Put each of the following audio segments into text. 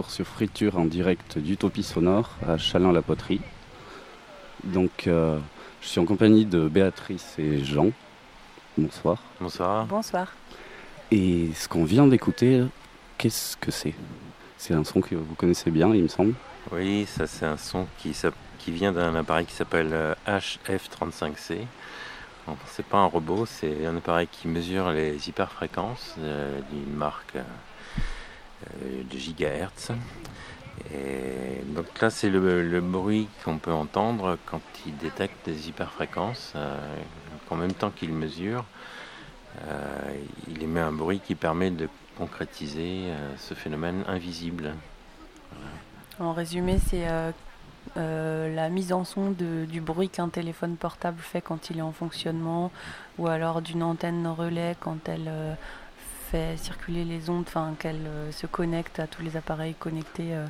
Sur Friture en direct d'Utopie Sonore à Chalin-la-Poterie. Donc, euh, je suis en compagnie de Béatrice et Jean. Bonsoir. Bonsoir. Bonsoir. Et ce qu'on vient d'écouter, qu'est-ce que c'est? C'est un son que vous connaissez bien, il me semble. Oui, ça c'est un son qui, qui vient d'un appareil qui s'appelle HF35C. Euh, c'est pas un robot, c'est un appareil qui mesure les hyperfréquences euh, d'une marque euh, de gigahertz. Donc là, c'est le, bruit qu'on peut entendre quand il détecte des hyperfréquences. Euh, en même temps qu'il mesure, euh, il émet un bruit qui permet de concrétiser ce phénomène invisible. En résumé, c'est la mise en son du bruit qu'un téléphone portable fait quand il est en fonctionnement, ou alors d'une antenne relais quand elle circuler les ondes, enfin qu'elle euh, se connecte à tous les appareils connectés. Euh,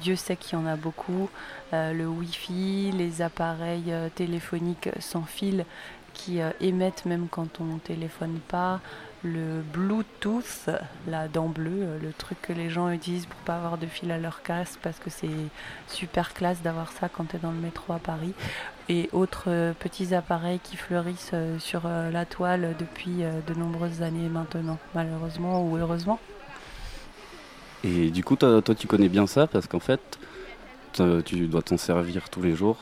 Dieu sait qu'il y en a beaucoup. Euh, le Wi-Fi, les appareils téléphoniques sans fil qui émettent même quand on téléphone pas, le Bluetooth, la dent bleue, le truc que les gens utilisent pour pas avoir de fil à leur casque parce que c'est super classe d'avoir ça quand tu es dans le métro à Paris. Et autres euh, petits appareils qui fleurissent euh, sur la toile depuis de nombreuses années maintenant, malheureusement ou heureusement. Et du coup, toi, tu connais bien ça parce qu'en fait, tu dois t'en servir tous les jours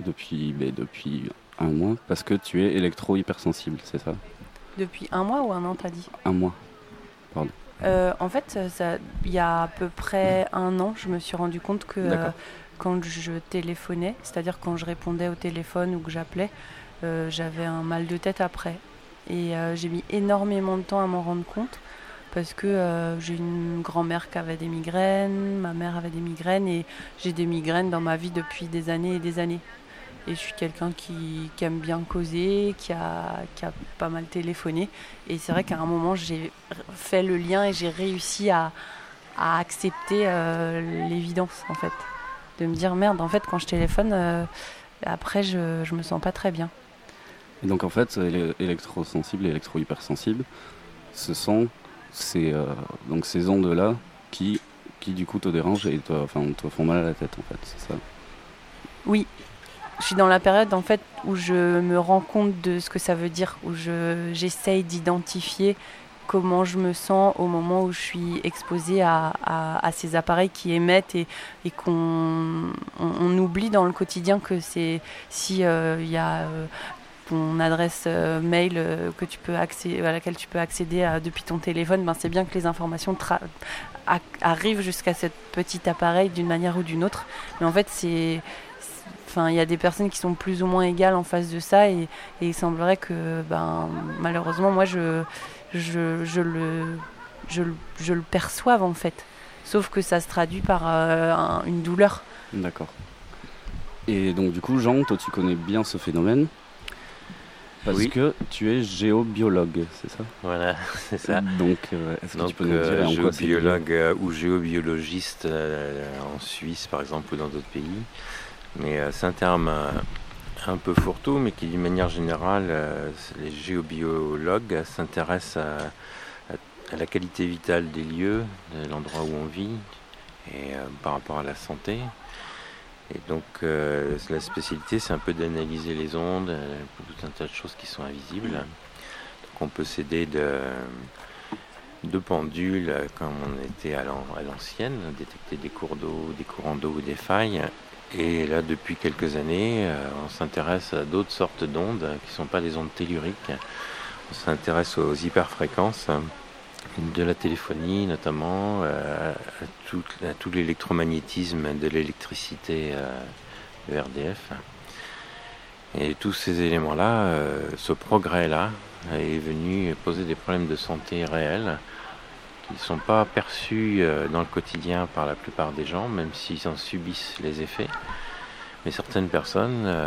depuis, ben, depuis un mois parce que tu es électro-hypersensible, c'est ça? Depuis un mois ou un an, t'as dit? Un mois. Pardon. Euh, en fait, il y a à peu près un an, je me suis rendu compte que euh, quand je téléphonais, c'est-à-dire quand je répondais au téléphone ou que j'appelais, euh, j'avais un mal de tête après. Et j'ai mis énormément de temps à m'en rendre compte parce que j'ai une grand-mère qui avait des migraines, ma mère avait des migraines et j'ai des migraines dans ma vie depuis des années et des années. Et je suis quelqu'un qui, aime bien causer, qui a, pas mal téléphoné. Et c'est vrai qu'à un moment, j'ai fait le lien et j'ai réussi à, accepter euh, l'évidence, en fait. De me dire, merde, en fait, quand je téléphone, euh, après, je, je me sens pas très bien. Et donc, en fait, électrosensible et électro-hypersensible, ce sont ces, euh, donc ces ondes-là qui, qui, du coup, te dérangent et te, enfin, te font mal à la tête, en fait, c'est ça? Oui, je suis dans la période en fait où je me rends compte de ce que ça veut dire, où je, j'essaye d'identifier comment je me sens au moment où je suis exposée à, à, ces appareils qui émettent et, et qu'on on, oublie dans le quotidien que c'est si euh, il y a euh, ton adresse euh, mail que tu peux à laquelle tu peux accéder depuis ton téléphone, ben c'est bien que les informations arrivent jusqu'à ce petit appareil d'une manière ou d'une autre. Mais en fait, c'est Enfin, il y a des personnes qui sont plus ou moins égales en face de ça et, il semblerait que, ben, malheureusement, moi, je, je, je le, je, je, le perçoive en fait. Sauf que ça se traduit par euh, une douleur. D'accord. Et donc, du coup, Jean, toi, tu connais bien ce phénomène parce que tu es géobiologue, c'est ça? Voilà, c'est ça. Donc, euh, est-ce que tu peux nous dire euh, géobiologue ou géobiologiste en Suisse, par exemple, ou dans d'autres pays. Mais euh, c'est un terme euh, un peu fourre-tout, mais qui d'une manière générale, euh, les géobiologues s'intéressent à, la qualité vitale des lieux, de l'endroit où on vit, et par rapport à la santé. Et donc la spécialité, c'est un peu d'analyser les ondes, tout un tas de choses qui sont invisibles. Donc on peut s'aider de, de pendules comme on était à l'ancienne, détecter des cours d'eau, des courants d'eau ou des failles, et là, depuis quelques années, euh, on s'intéresse à d'autres sortes d'ondes qui ne sont pas des ondes telluriques. On s'intéresse aux hyperfréquences de la téléphonie notamment, euh, à, tout, l'électromagnétisme de l'électricité de euh, RDF. Et tous ces éléments-là, ce progrès-là, est venu poser des problèmes de santé réels qui ne sont pas perçus euh, dans le quotidien par la plupart des gens, même s'ils en subissent les effets. Mais certaines personnes euh,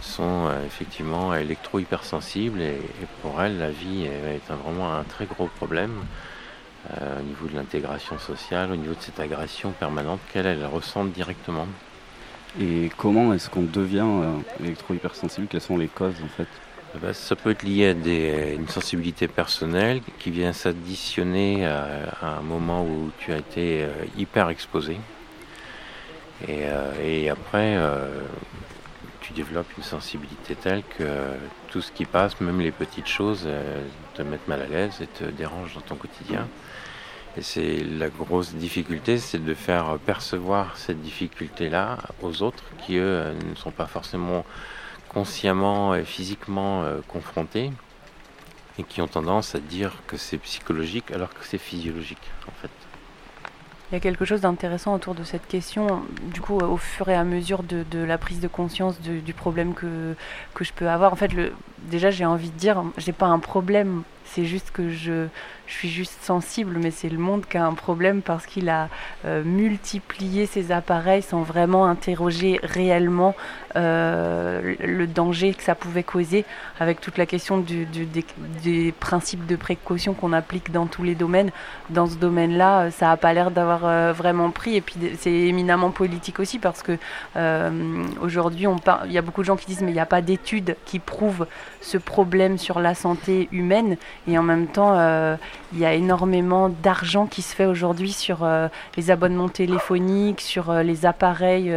sont euh, effectivement électro-hypersensibles et, pour elles, la vie est, vraiment un très gros problème au niveau de l'intégration sociale, au niveau de cette agression permanente qu'elles ressentent directement. Et comment est-ce qu'on devient électro-hypersensible? Quelles sont les causes en fait? Ça peut être lié à une sensibilité personnelle qui vient s'additionner à, un moment où tu as été euh, hyper exposé. Et, euh, après, euh, tu développes une sensibilité telle que tout ce qui passe, même les petites choses, te mettent mal à l'aise et te dérangent dans ton quotidien. Et c'est la grosse difficulté, c'est de faire percevoir cette difficulté-là aux autres qui, eux, ne sont pas forcément consciemment et physiquement euh, confrontés et qui ont tendance à dire que c'est psychologique alors que c'est physiologique en fait. Il y a quelque chose d'intéressant autour de cette question. Du coup, au fur et à mesure de, la prise de conscience du problème que, que je peux avoir, en fait, déjà, j'ai envie de dire, j'ai pas un problème. C'est juste que je, je suis juste sensible, mais c'est le monde qui a un problème parce qu'il a euh, multiplié ses appareils sans vraiment interroger réellement euh, le danger que ça pouvait causer, avec toute la question des, principes de précaution qu'on applique dans tous les domaines. Dans ce domaine-là, euh, ça n'a pas l'air d'avoir vraiment pris, et puis c'est éminemment politique aussi parce que aujourd'hui, il y a beaucoup de gens qui disent mais il n'y a pas d'études qui prouvent ce problème sur la santé humaine, Et en même temps, il y a énormément d'argent qui se fait aujourd'hui sur euh, les abonnements téléphoniques, sur euh, les appareils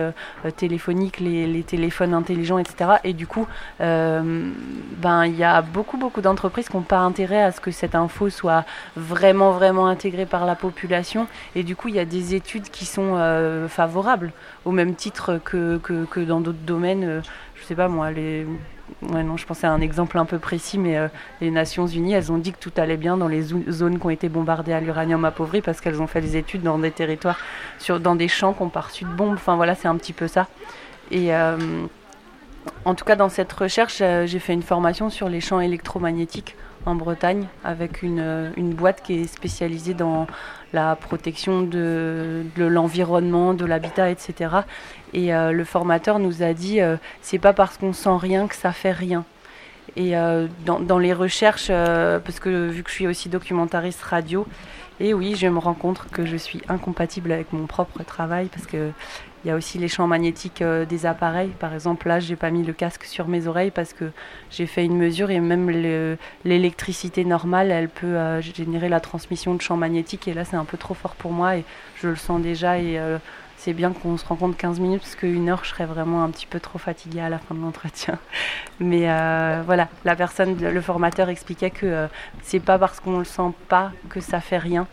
téléphoniques, les, téléphones intelligents, etc. Et du coup, ben il y a beaucoup beaucoup d'entreprises qui n'ont pas intérêt à ce que cette info soit vraiment vraiment intégrée par la population. Et du coup, il y a des études qui sont favorables, au même titre que, que, que dans d'autres domaines. je sais pas moi, les Non, je pensais à un exemple un peu précis, mais euh, les Nations Unies, elles ont dit que tout allait bien dans les zones qui ont été bombardées à l'uranium appauvri parce qu'elles ont fait des études dans des territoires, sur, dans des champs qui ont pas reçu de bombes. Enfin voilà, c'est un petit peu ça. Et euh, en tout cas, dans cette recherche, euh, j'ai fait une formation sur les champs électromagnétiques en Bretagne avec une, une boîte qui est spécialisée dans la protection de, de l'environnement, de l'habitat, etc. Et euh, le formateur nous a dit euh, c'est pas parce qu'on sent rien que ça fait rien. Et euh, dans, dans, les recherches, parce que vu que je suis aussi documentariste radio, et oui, je me rends compte que je suis incompatible avec mon propre travail parce que il y a aussi les champs magnétiques des appareils. Par exemple, là, j'ai pas mis le casque sur mes oreilles parce que j'ai fait une mesure et même l'électricité normale, elle peut générer la transmission de champs magnétiques. Et là, c'est un peu trop fort pour moi et je le sens déjà. Et c'est bien qu'on se rencontre 15 minutes parce qu'une heure, je serais vraiment un petit peu trop fatiguée à la fin de l'entretien. Mais euh, voilà, la personne, le formateur expliquait que euh, c'est pas parce qu'on le sent pas que ça fait rien.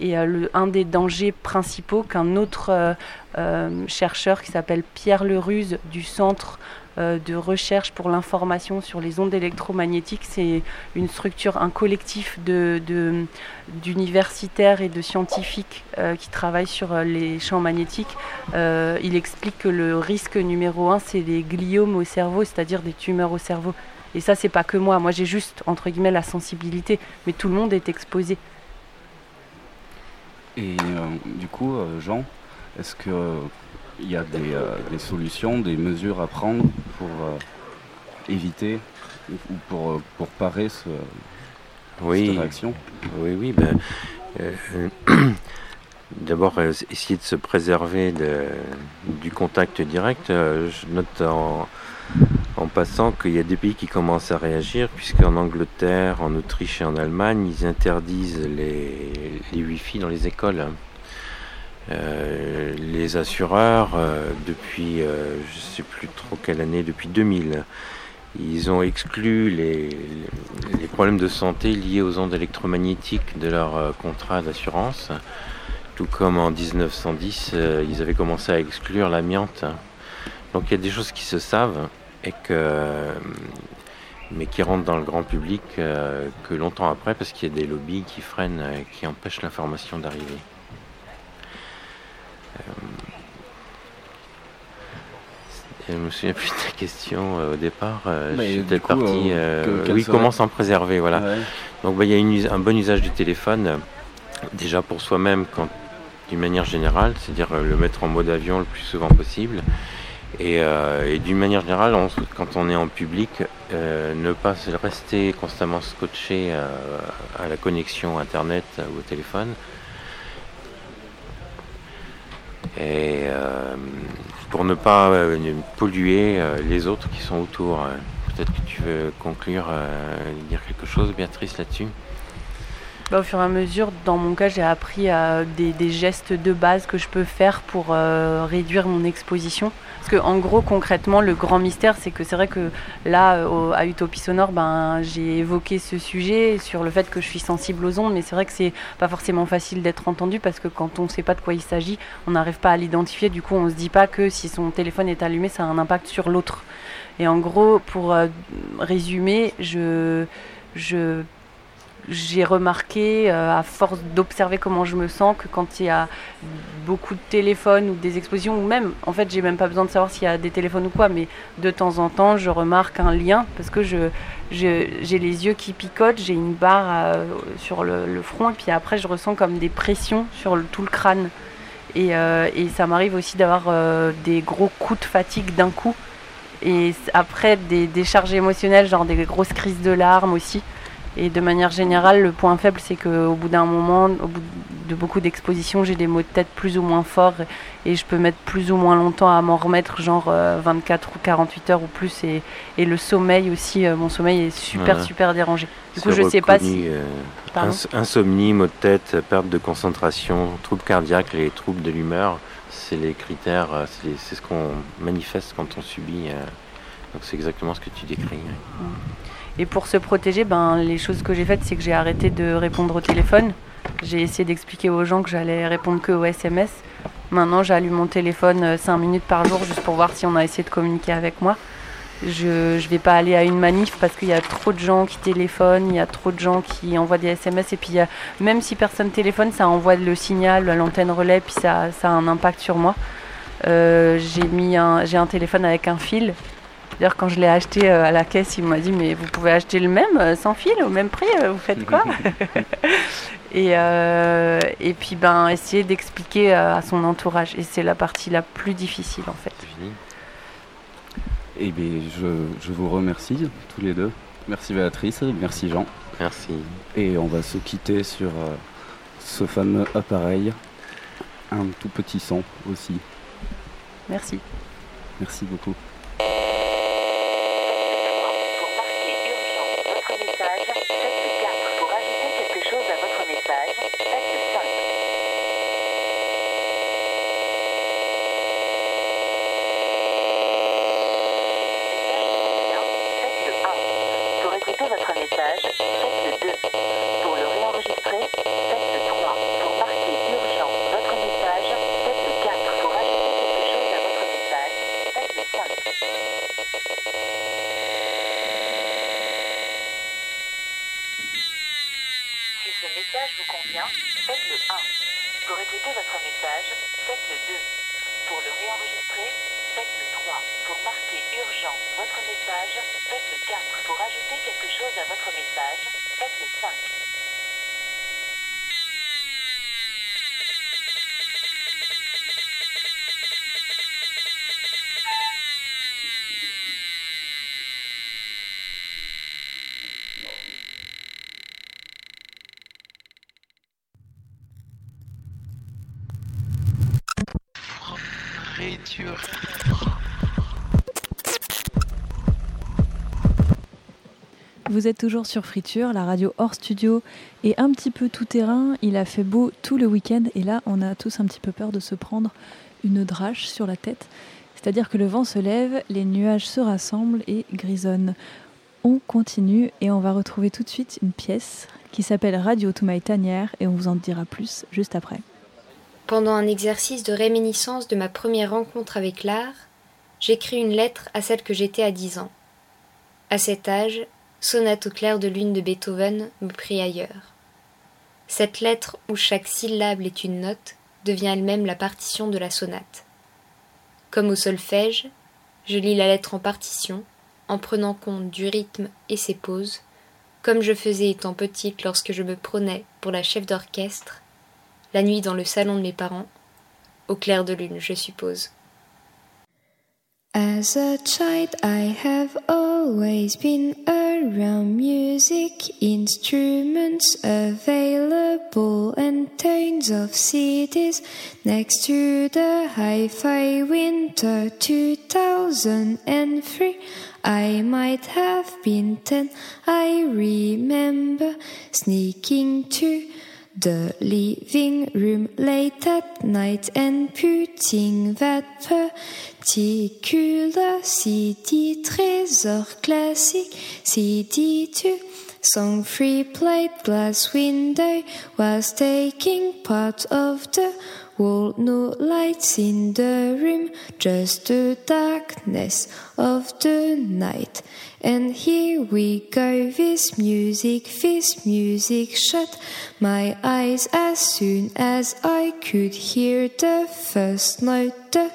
Et euh, un des dangers principaux qu'un autre chercheur qui s'appelle Pierre Leruse du Centre euh, de recherche pour l'information sur les ondes électromagnétiques. C'est une structure, un collectif d'universitaires et de scientifiques euh, qui travaillent sur euh, les champs magnétiques. il explique que le risque numéro un, c'est les gliomes au cerveau, c'est-à-dire des tumeurs au cerveau. Et ça, c'est pas que moi. Moi, j'ai juste, entre guillemets, la sensibilité. Mais tout le monde est exposé. Et du coup, Jean, est-ce que il y a euh, des, solutions, des mesures à prendre pour euh, éviter ou pour, euh, pour parer ce, oui. cette réaction? Oui, oui. Ben, D'abord, essayer de se préserver de, du contact direct. Je note en, en passant qu'il y a des pays qui commencent à réagir, puisqu'en Angleterre, en Autriche et en Allemagne, ils interdisent les, Wi-Fi dans les écoles. Euh, les assureurs, euh, depuis euh, je ne sais plus trop quelle année, depuis 2000, ils ont exclu les, les, problèmes de santé liés aux ondes électromagnétiques de leur contrat d'assurance. Tout comme en 1910, ils avaient commencé à exclure l'amiante. Donc il y a des choses qui se savent et que mais qui rentrent dans le grand public que longtemps après parce qu'il y a des lobbies qui freinent, qui empêchent l'information d'arriver. Je me souviens plus de ta question euh, au départ. Euh, parti. Euh, oui, comment s'en préserver, voilà. Donc, bah, il y a un bon usage du téléphone, déjà pour soi-même, d'une manière générale, c'est-à-dire le mettre en mode avion le plus souvent possible. Et, d'une manière générale, quand on est en public, ne pas rester constamment scotché à la connexion Internet ou au téléphone et euh, pour ne pas euh, polluer euh, les autres qui sont autour. Peut-être que tu veux conclure, dire quelque chose, Béatrice, là-dessus? Bah, au fur et à mesure, dans mon cas, j'ai appris des, gestes de base que je peux faire pour réduire mon exposition. Parce que, en gros, concrètement, le grand mystère, c'est que c'est vrai que là, à Utopie Sonore, ben, j'ai évoqué ce sujet sur le fait que je suis sensible aux ondes, mais c'est vrai que c'est pas forcément facile d'être entendu parce que quand on ne sait pas de quoi il s'agit, on n'arrive pas à l'identifier. Du coup, on se dit pas que si son téléphone est allumé, ça a un impact sur l'autre. Et en gros, pour euh, résumer, je, je j'ai remarqué, euh, à force d'observer comment je me sens, que quand il y a beaucoup de téléphones ou des expositions, ou même, en fait, j'ai même pas besoin de savoir s'il y a des téléphones ou quoi, mais de temps en temps, je remarque un lien parce que je, j'ai les yeux qui picotent, j'ai une barre euh, sur le, front, et puis après, je ressens comme des pressions sur tout le crâne. Et, euh, et ça m'arrive aussi d'avoir des gros coups de fatigue d'un coup. Et après, des décharges émotionnelles, genre des grosses crises de larmes aussi. Et de manière générale, le point faible, c'est qu'au bout d'un moment, au bout de beaucoup d'expositions, j'ai des maux de tête plus ou moins forts et je peux mettre plus ou moins longtemps à m'en remettre, genre 24 ou 48 heures ou plus. Et, et le sommeil aussi, mon sommeil est super, super dérangé. Du coup, je sais pas si. insomnie, maux de tête, perte de concentration, troubles cardiaques, les troubles de l'humeur c'est les critères, euh, c'est ce qu'on manifeste quand on subit. Euh, donc c'est exactement ce que tu décris. Et pour se protéger, ben, les choses que j'ai faites, c'est que j'ai arrêté de répondre au téléphone. J'ai essayé d'expliquer aux gens que j'allais répondre que aux SMS. Maintenant, j'allume mon téléphone 5 euh, minutes par jour juste pour voir si on a essayé de communiquer avec moi. Je ne vais pas aller à une manif parce qu'il y a trop de gens qui téléphonent, il y a trop de gens qui envoient des SMS. Et puis, même si personne téléphone, ça envoie le signal à l'antenne relais, puis ça, a un impact sur moi. Euh, j'ai un, j'ai un téléphone avec un fil. D'ailleurs, quand je l'ai acheté euh, à la caisse, il m'a dit Mais vous pouvez acheter le même, euh, sans fil, au même prix, vous faites quoi et, et puis, ben, essayer d'expliquer à son entourage. Et c'est la partie la plus difficile, en fait. Eh bien, je, vous remercie tous les deux. Merci Béatrice, merci Jean. Merci. Et on va se quitter sur euh, ce fameux appareil. Un tout petit son aussi. Merci. Merci beaucoup. Vous êtes toujours sur Friture, la radio hors studio et un petit peu tout terrain. Il a fait beau tout le week-end et là, on a tous un petit peu peur de se prendre une drache sur la tête. C'est-à-dire que le vent se lève, les nuages se rassemblent et grisonnent. On continue et on va retrouver tout de suite une pièce qui s'appelle Radio to My Tanière et on vous en dira plus juste après. Pendant un exercice de réminiscence de ma première rencontre avec l'art, j'écris une lettre à celle que j'étais à 10 ans. À cet âge, Sonate au clair de lune de Beethoven me prit ailleurs. Cette lettre où chaque syllabe est une note devient elle-même la partition de la sonate. Comme au solfège, je lis la lettre en partition, en prenant compte du rythme et ses pauses, comme je faisais étant petite lorsque je me prenais pour la chef d'orchestre, la nuit dans le salon de mes parents, au clair de lune, je suppose. As a child, I have always been around music, instruments available, and tons of CDs next to the hi fi winter 2003. I might have been ten, I remember sneaking to the living room late at night and putting that particular CD trésor classic CD2 song free plate glass window was taking part of the no lights in the room just the darkness of the night and here we go, this music, this music shut my eyes as soon as I could hear the first note. The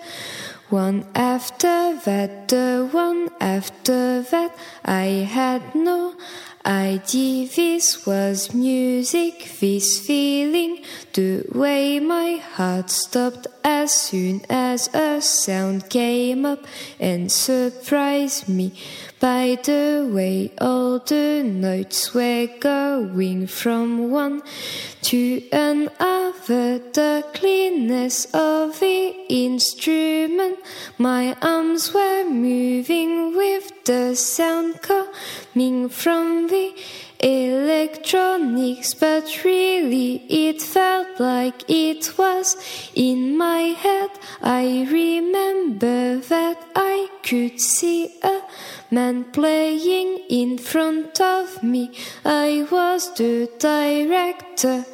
one after that, the one after that, I had no idea this was music, this feeling, the way my heart stopped as soon as a sound came up and surprised me by the way all the notes were going from one to another. The cleanness of the instrument, my arms were moving with the sound coming from the electronics, but really it felt like it was in my head. I remember that I could see a man playing in front of me. I was the director.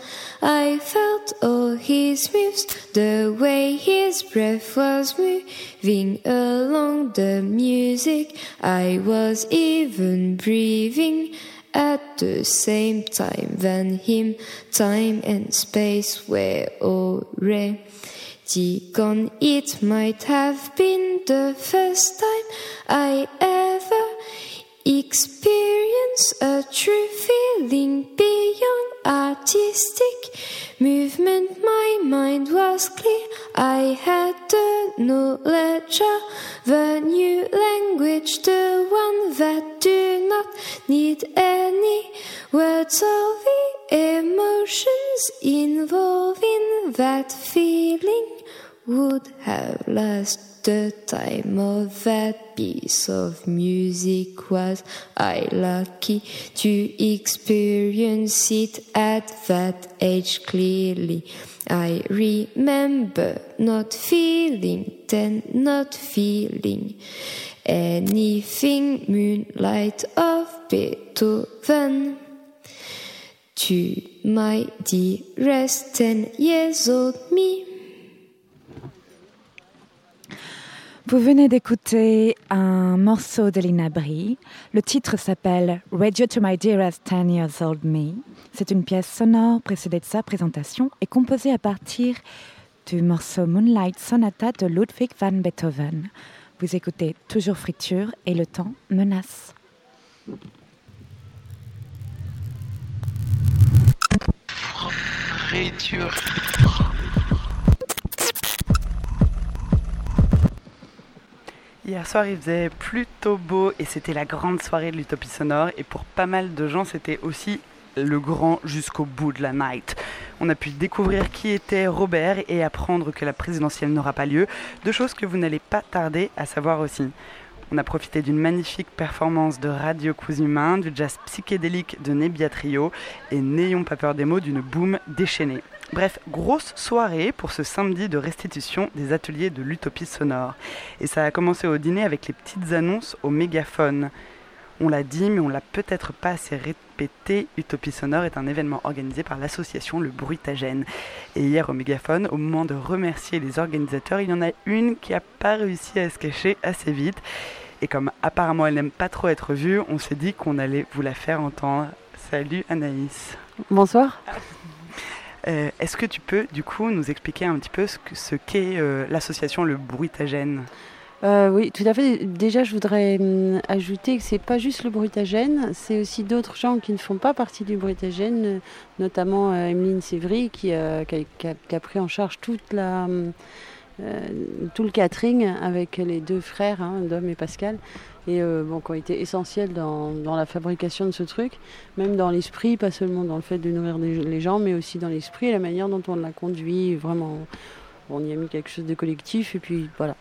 I felt all his moves, the way his breath was moving along the music. I was even breathing at the same time than him. Time and space were already gone. It might have been the first time I ever experienced a true feeling beyond artistic movement. My mind was clear. I had the knowledge of the new language, the one that do not need any words or the emotions involved in that feeling would have lasted the time of that piece of music was I lucky to experience it at that age clearly. I remember not feeling then not feeling anything moonlight of Beethoven to my dearest ten years old me. Vous venez d'écouter un morceau de Lina Brie. Le titre s'appelle Radio to My Dearest Ten Years Old Me. C'est une pièce sonore précédée de sa présentation et composée à partir du morceau Moonlight Sonata de Ludwig van Beethoven. Vous écoutez toujours Friture et le temps menace. Hier soir, il faisait plutôt beau et c'était la grande soirée de l'Utopie Sonore. Et pour pas mal de gens, c'était aussi le grand jusqu'au bout de la night. On a pu découvrir qui était Robert et apprendre que la présidentielle n'aura pas lieu, deux choses que vous n'allez pas tarder à savoir aussi. On a profité d'une magnifique performance de Radio Humain, du jazz psychédélique de Nebia Trio et N'ayons pas peur des mots d'une boom déchaînée. Bref, grosse soirée pour ce samedi de restitution des ateliers de l'utopie sonore. Et ça a commencé au dîner avec les petites annonces au mégaphone. On l'a dit, mais on l'a peut-être pas assez répété. Utopie Sonore est un événement organisé par l'association Le Bruitagène. Et hier au mégaphone, au moment de remercier les organisateurs, il y en a une qui n'a pas réussi à se cacher assez vite. Et comme apparemment elle n'aime pas trop être vue, on s'est dit qu'on allait vous la faire entendre. Salut Anaïs. Bonsoir. Euh, Est-ce que tu peux du coup nous expliquer un petit peu ce qu'est euh, l'association Le Bruitagène? Euh, oui, tout à fait. Déjà, je voudrais hum, ajouter que c'est pas juste le bruitagène, c'est aussi d'autres gens qui ne font pas partie du bruitagène, notamment euh, Emeline Sévry qui, a, pris en charge hum, tout le catering avec les deux frères, hein, Dom et Pascal, et euh, bon, qui ont été essentiels dans, la fabrication de ce truc, même dans l'esprit, pas seulement dans le fait de nourrir les gens, mais aussi dans l'esprit et la manière dont on l'a conduit. Vraiment, on y a mis quelque chose de collectif, et puis voilà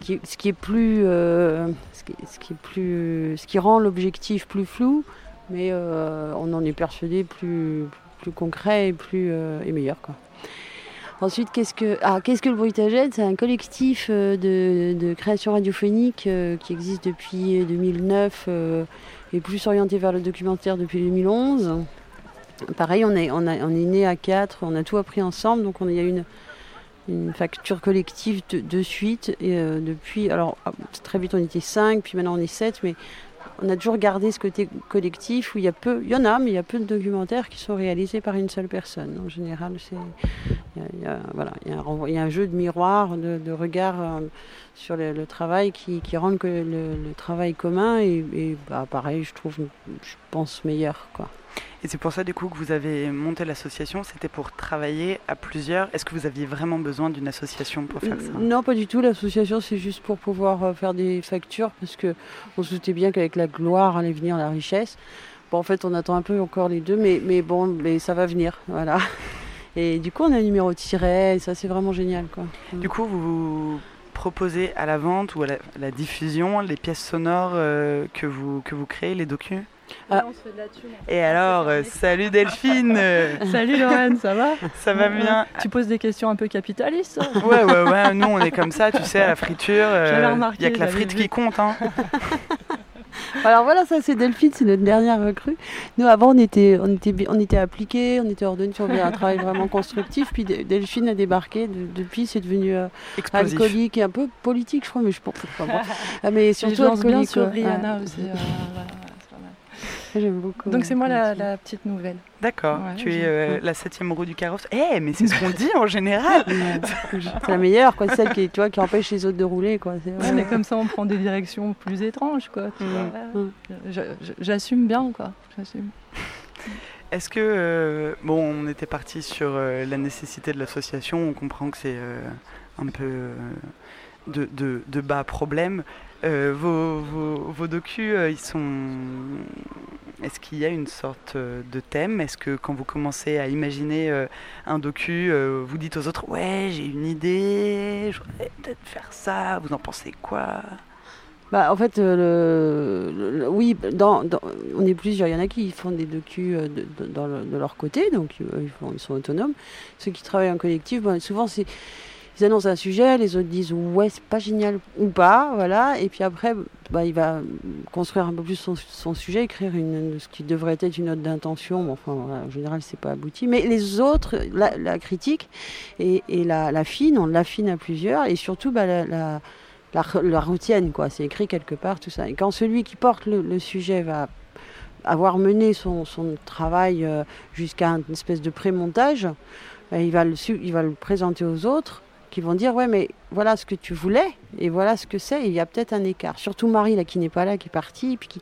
ce qui, est plus, euh, ce, qui, est plus, ce qui rend l'objectif plus flou, mais euh, on en est persuadé plus, concret et plus et meilleur quoi. Ensuite, qu'est-ce que, ah, qu'est-ce que le C'est un collectif euh, de, création radiophonique euh, qui existe depuis 2009 euh, et plus orienté vers le documentaire depuis 2011. Pareil, on est, on, on est né à quatre, on a tout appris ensemble, donc on, y a une, une facture collective de, suite. Et depuis, alors ah, très vite on était 5, puis maintenant on est 7, mais on a toujours gardé ce côté collectif où il y a peu, il y en a, mais il y a peu de documentaires qui sont réalisés par une seule personne. En général, c'est, il y a, un, jeu de miroir, de, regard euh, sur le, travail qui, rend que le, travail commun et, et, bah, pareil, je trouve, je pense meilleur. Et c'est pour ça, du coup, que vous avez monté l'association. C'était pour travailler à plusieurs. Est-ce que vous aviez vraiment besoin d'une association pour faire ça? Non, pas du tout. L'association, c'est juste pour pouvoir euh, faire des factures parce que on se doutait bien qu'avec la gloire allait venir la richesse. Bon, en fait, on attend un peu encore les deux, mais, mais bon, mais ça va venir, voilà. Et du coup, on a un numéro tiret, et ça, c'est vraiment génial, quoi. Du coup, vous proposez à la vente ou à la, à la diffusion les pièces sonores euh, que, vous, que vous créez, les docus? Ah. Et alors, euh, salut Delphine euh, Salut Lorraine, ça va? Ça va bien Tu poses des questions un peu capitalistes Ouais, ouais, ouais, nous on est comme ça, tu sais, à la friture, J'avais il n'y a que la frite vu. qui compte. Hein. Alors voilà, ça c'est Delphine, c'est notre dernière recrue. Nous avant on était, on était, on était appliqués, on était ordonnés sur un travail vraiment constructif. Puis De- Delphine a débarqué. De- depuis c'est devenu euh, alcoolique et un peu politique, je crois, mais je pense pas. moi. Ah, mais surtout alcoolique, sur. Rihanna Ouais. aussi. euh, voilà. J'aime beaucoup. Donc c'est moi la, petite nouvelle. D'accord, Ouais, tu es euh, la septième roue du carrosse. Eh, mais c'est ce qu'on dit en général. C'est la meilleure, quoi, celle qui, tu vois, qui empêche les autres de rouler, quoi. Ouais, mais comme ça on prend des directions plus étranges quoi. tu Mm. vois. Mm. Je- je- J'assume bien quoi. J'assume. Est-ce que, euh, bon, on était parti sur euh, la nécessité de l'association, on comprend que c'est euh, un peu euh, de, de, de bas problème. Euh, vos, vos, vos docus, euh, ils sont. Est-ce qu'il y a une sorte euh, de thème? Est-ce que quand vous commencez à imaginer euh, un docu, euh, vous dites aux autres Ouais, j'ai une idée, je voudrais peut-être faire ça, vous en pensez quoi? Bah, en fait, le, oui, dans, on est plusieurs. Il y en a qui font des docus de, leur côté, donc ils, sont autonomes. Ceux qui travaillent en collectif, souvent, c'est, ils annoncent un sujet, les autres disent ouais, c'est pas génial ou pas, voilà. Et puis après, bah, il va construire un peu plus son, sujet, écrire ce qui devrait être une note d'intention. Bon, enfin, en général, c'est pas abouti. Mais les autres, la, critique et, la, fine, on l'affine à plusieurs, et surtout, bah, la- la routienne, quoi. C'est écrit quelque part, tout ça. Et quand celui qui porte le, sujet va avoir mené son, travail euh, jusqu'à une espèce de pré-montage, su- il va le présenter aux autres qui vont dire ouais mais voilà ce que tu voulais et voilà ce que c'est et il y a peut-être un écart. Surtout Marie là qui n'est pas là qui est partie puis qui,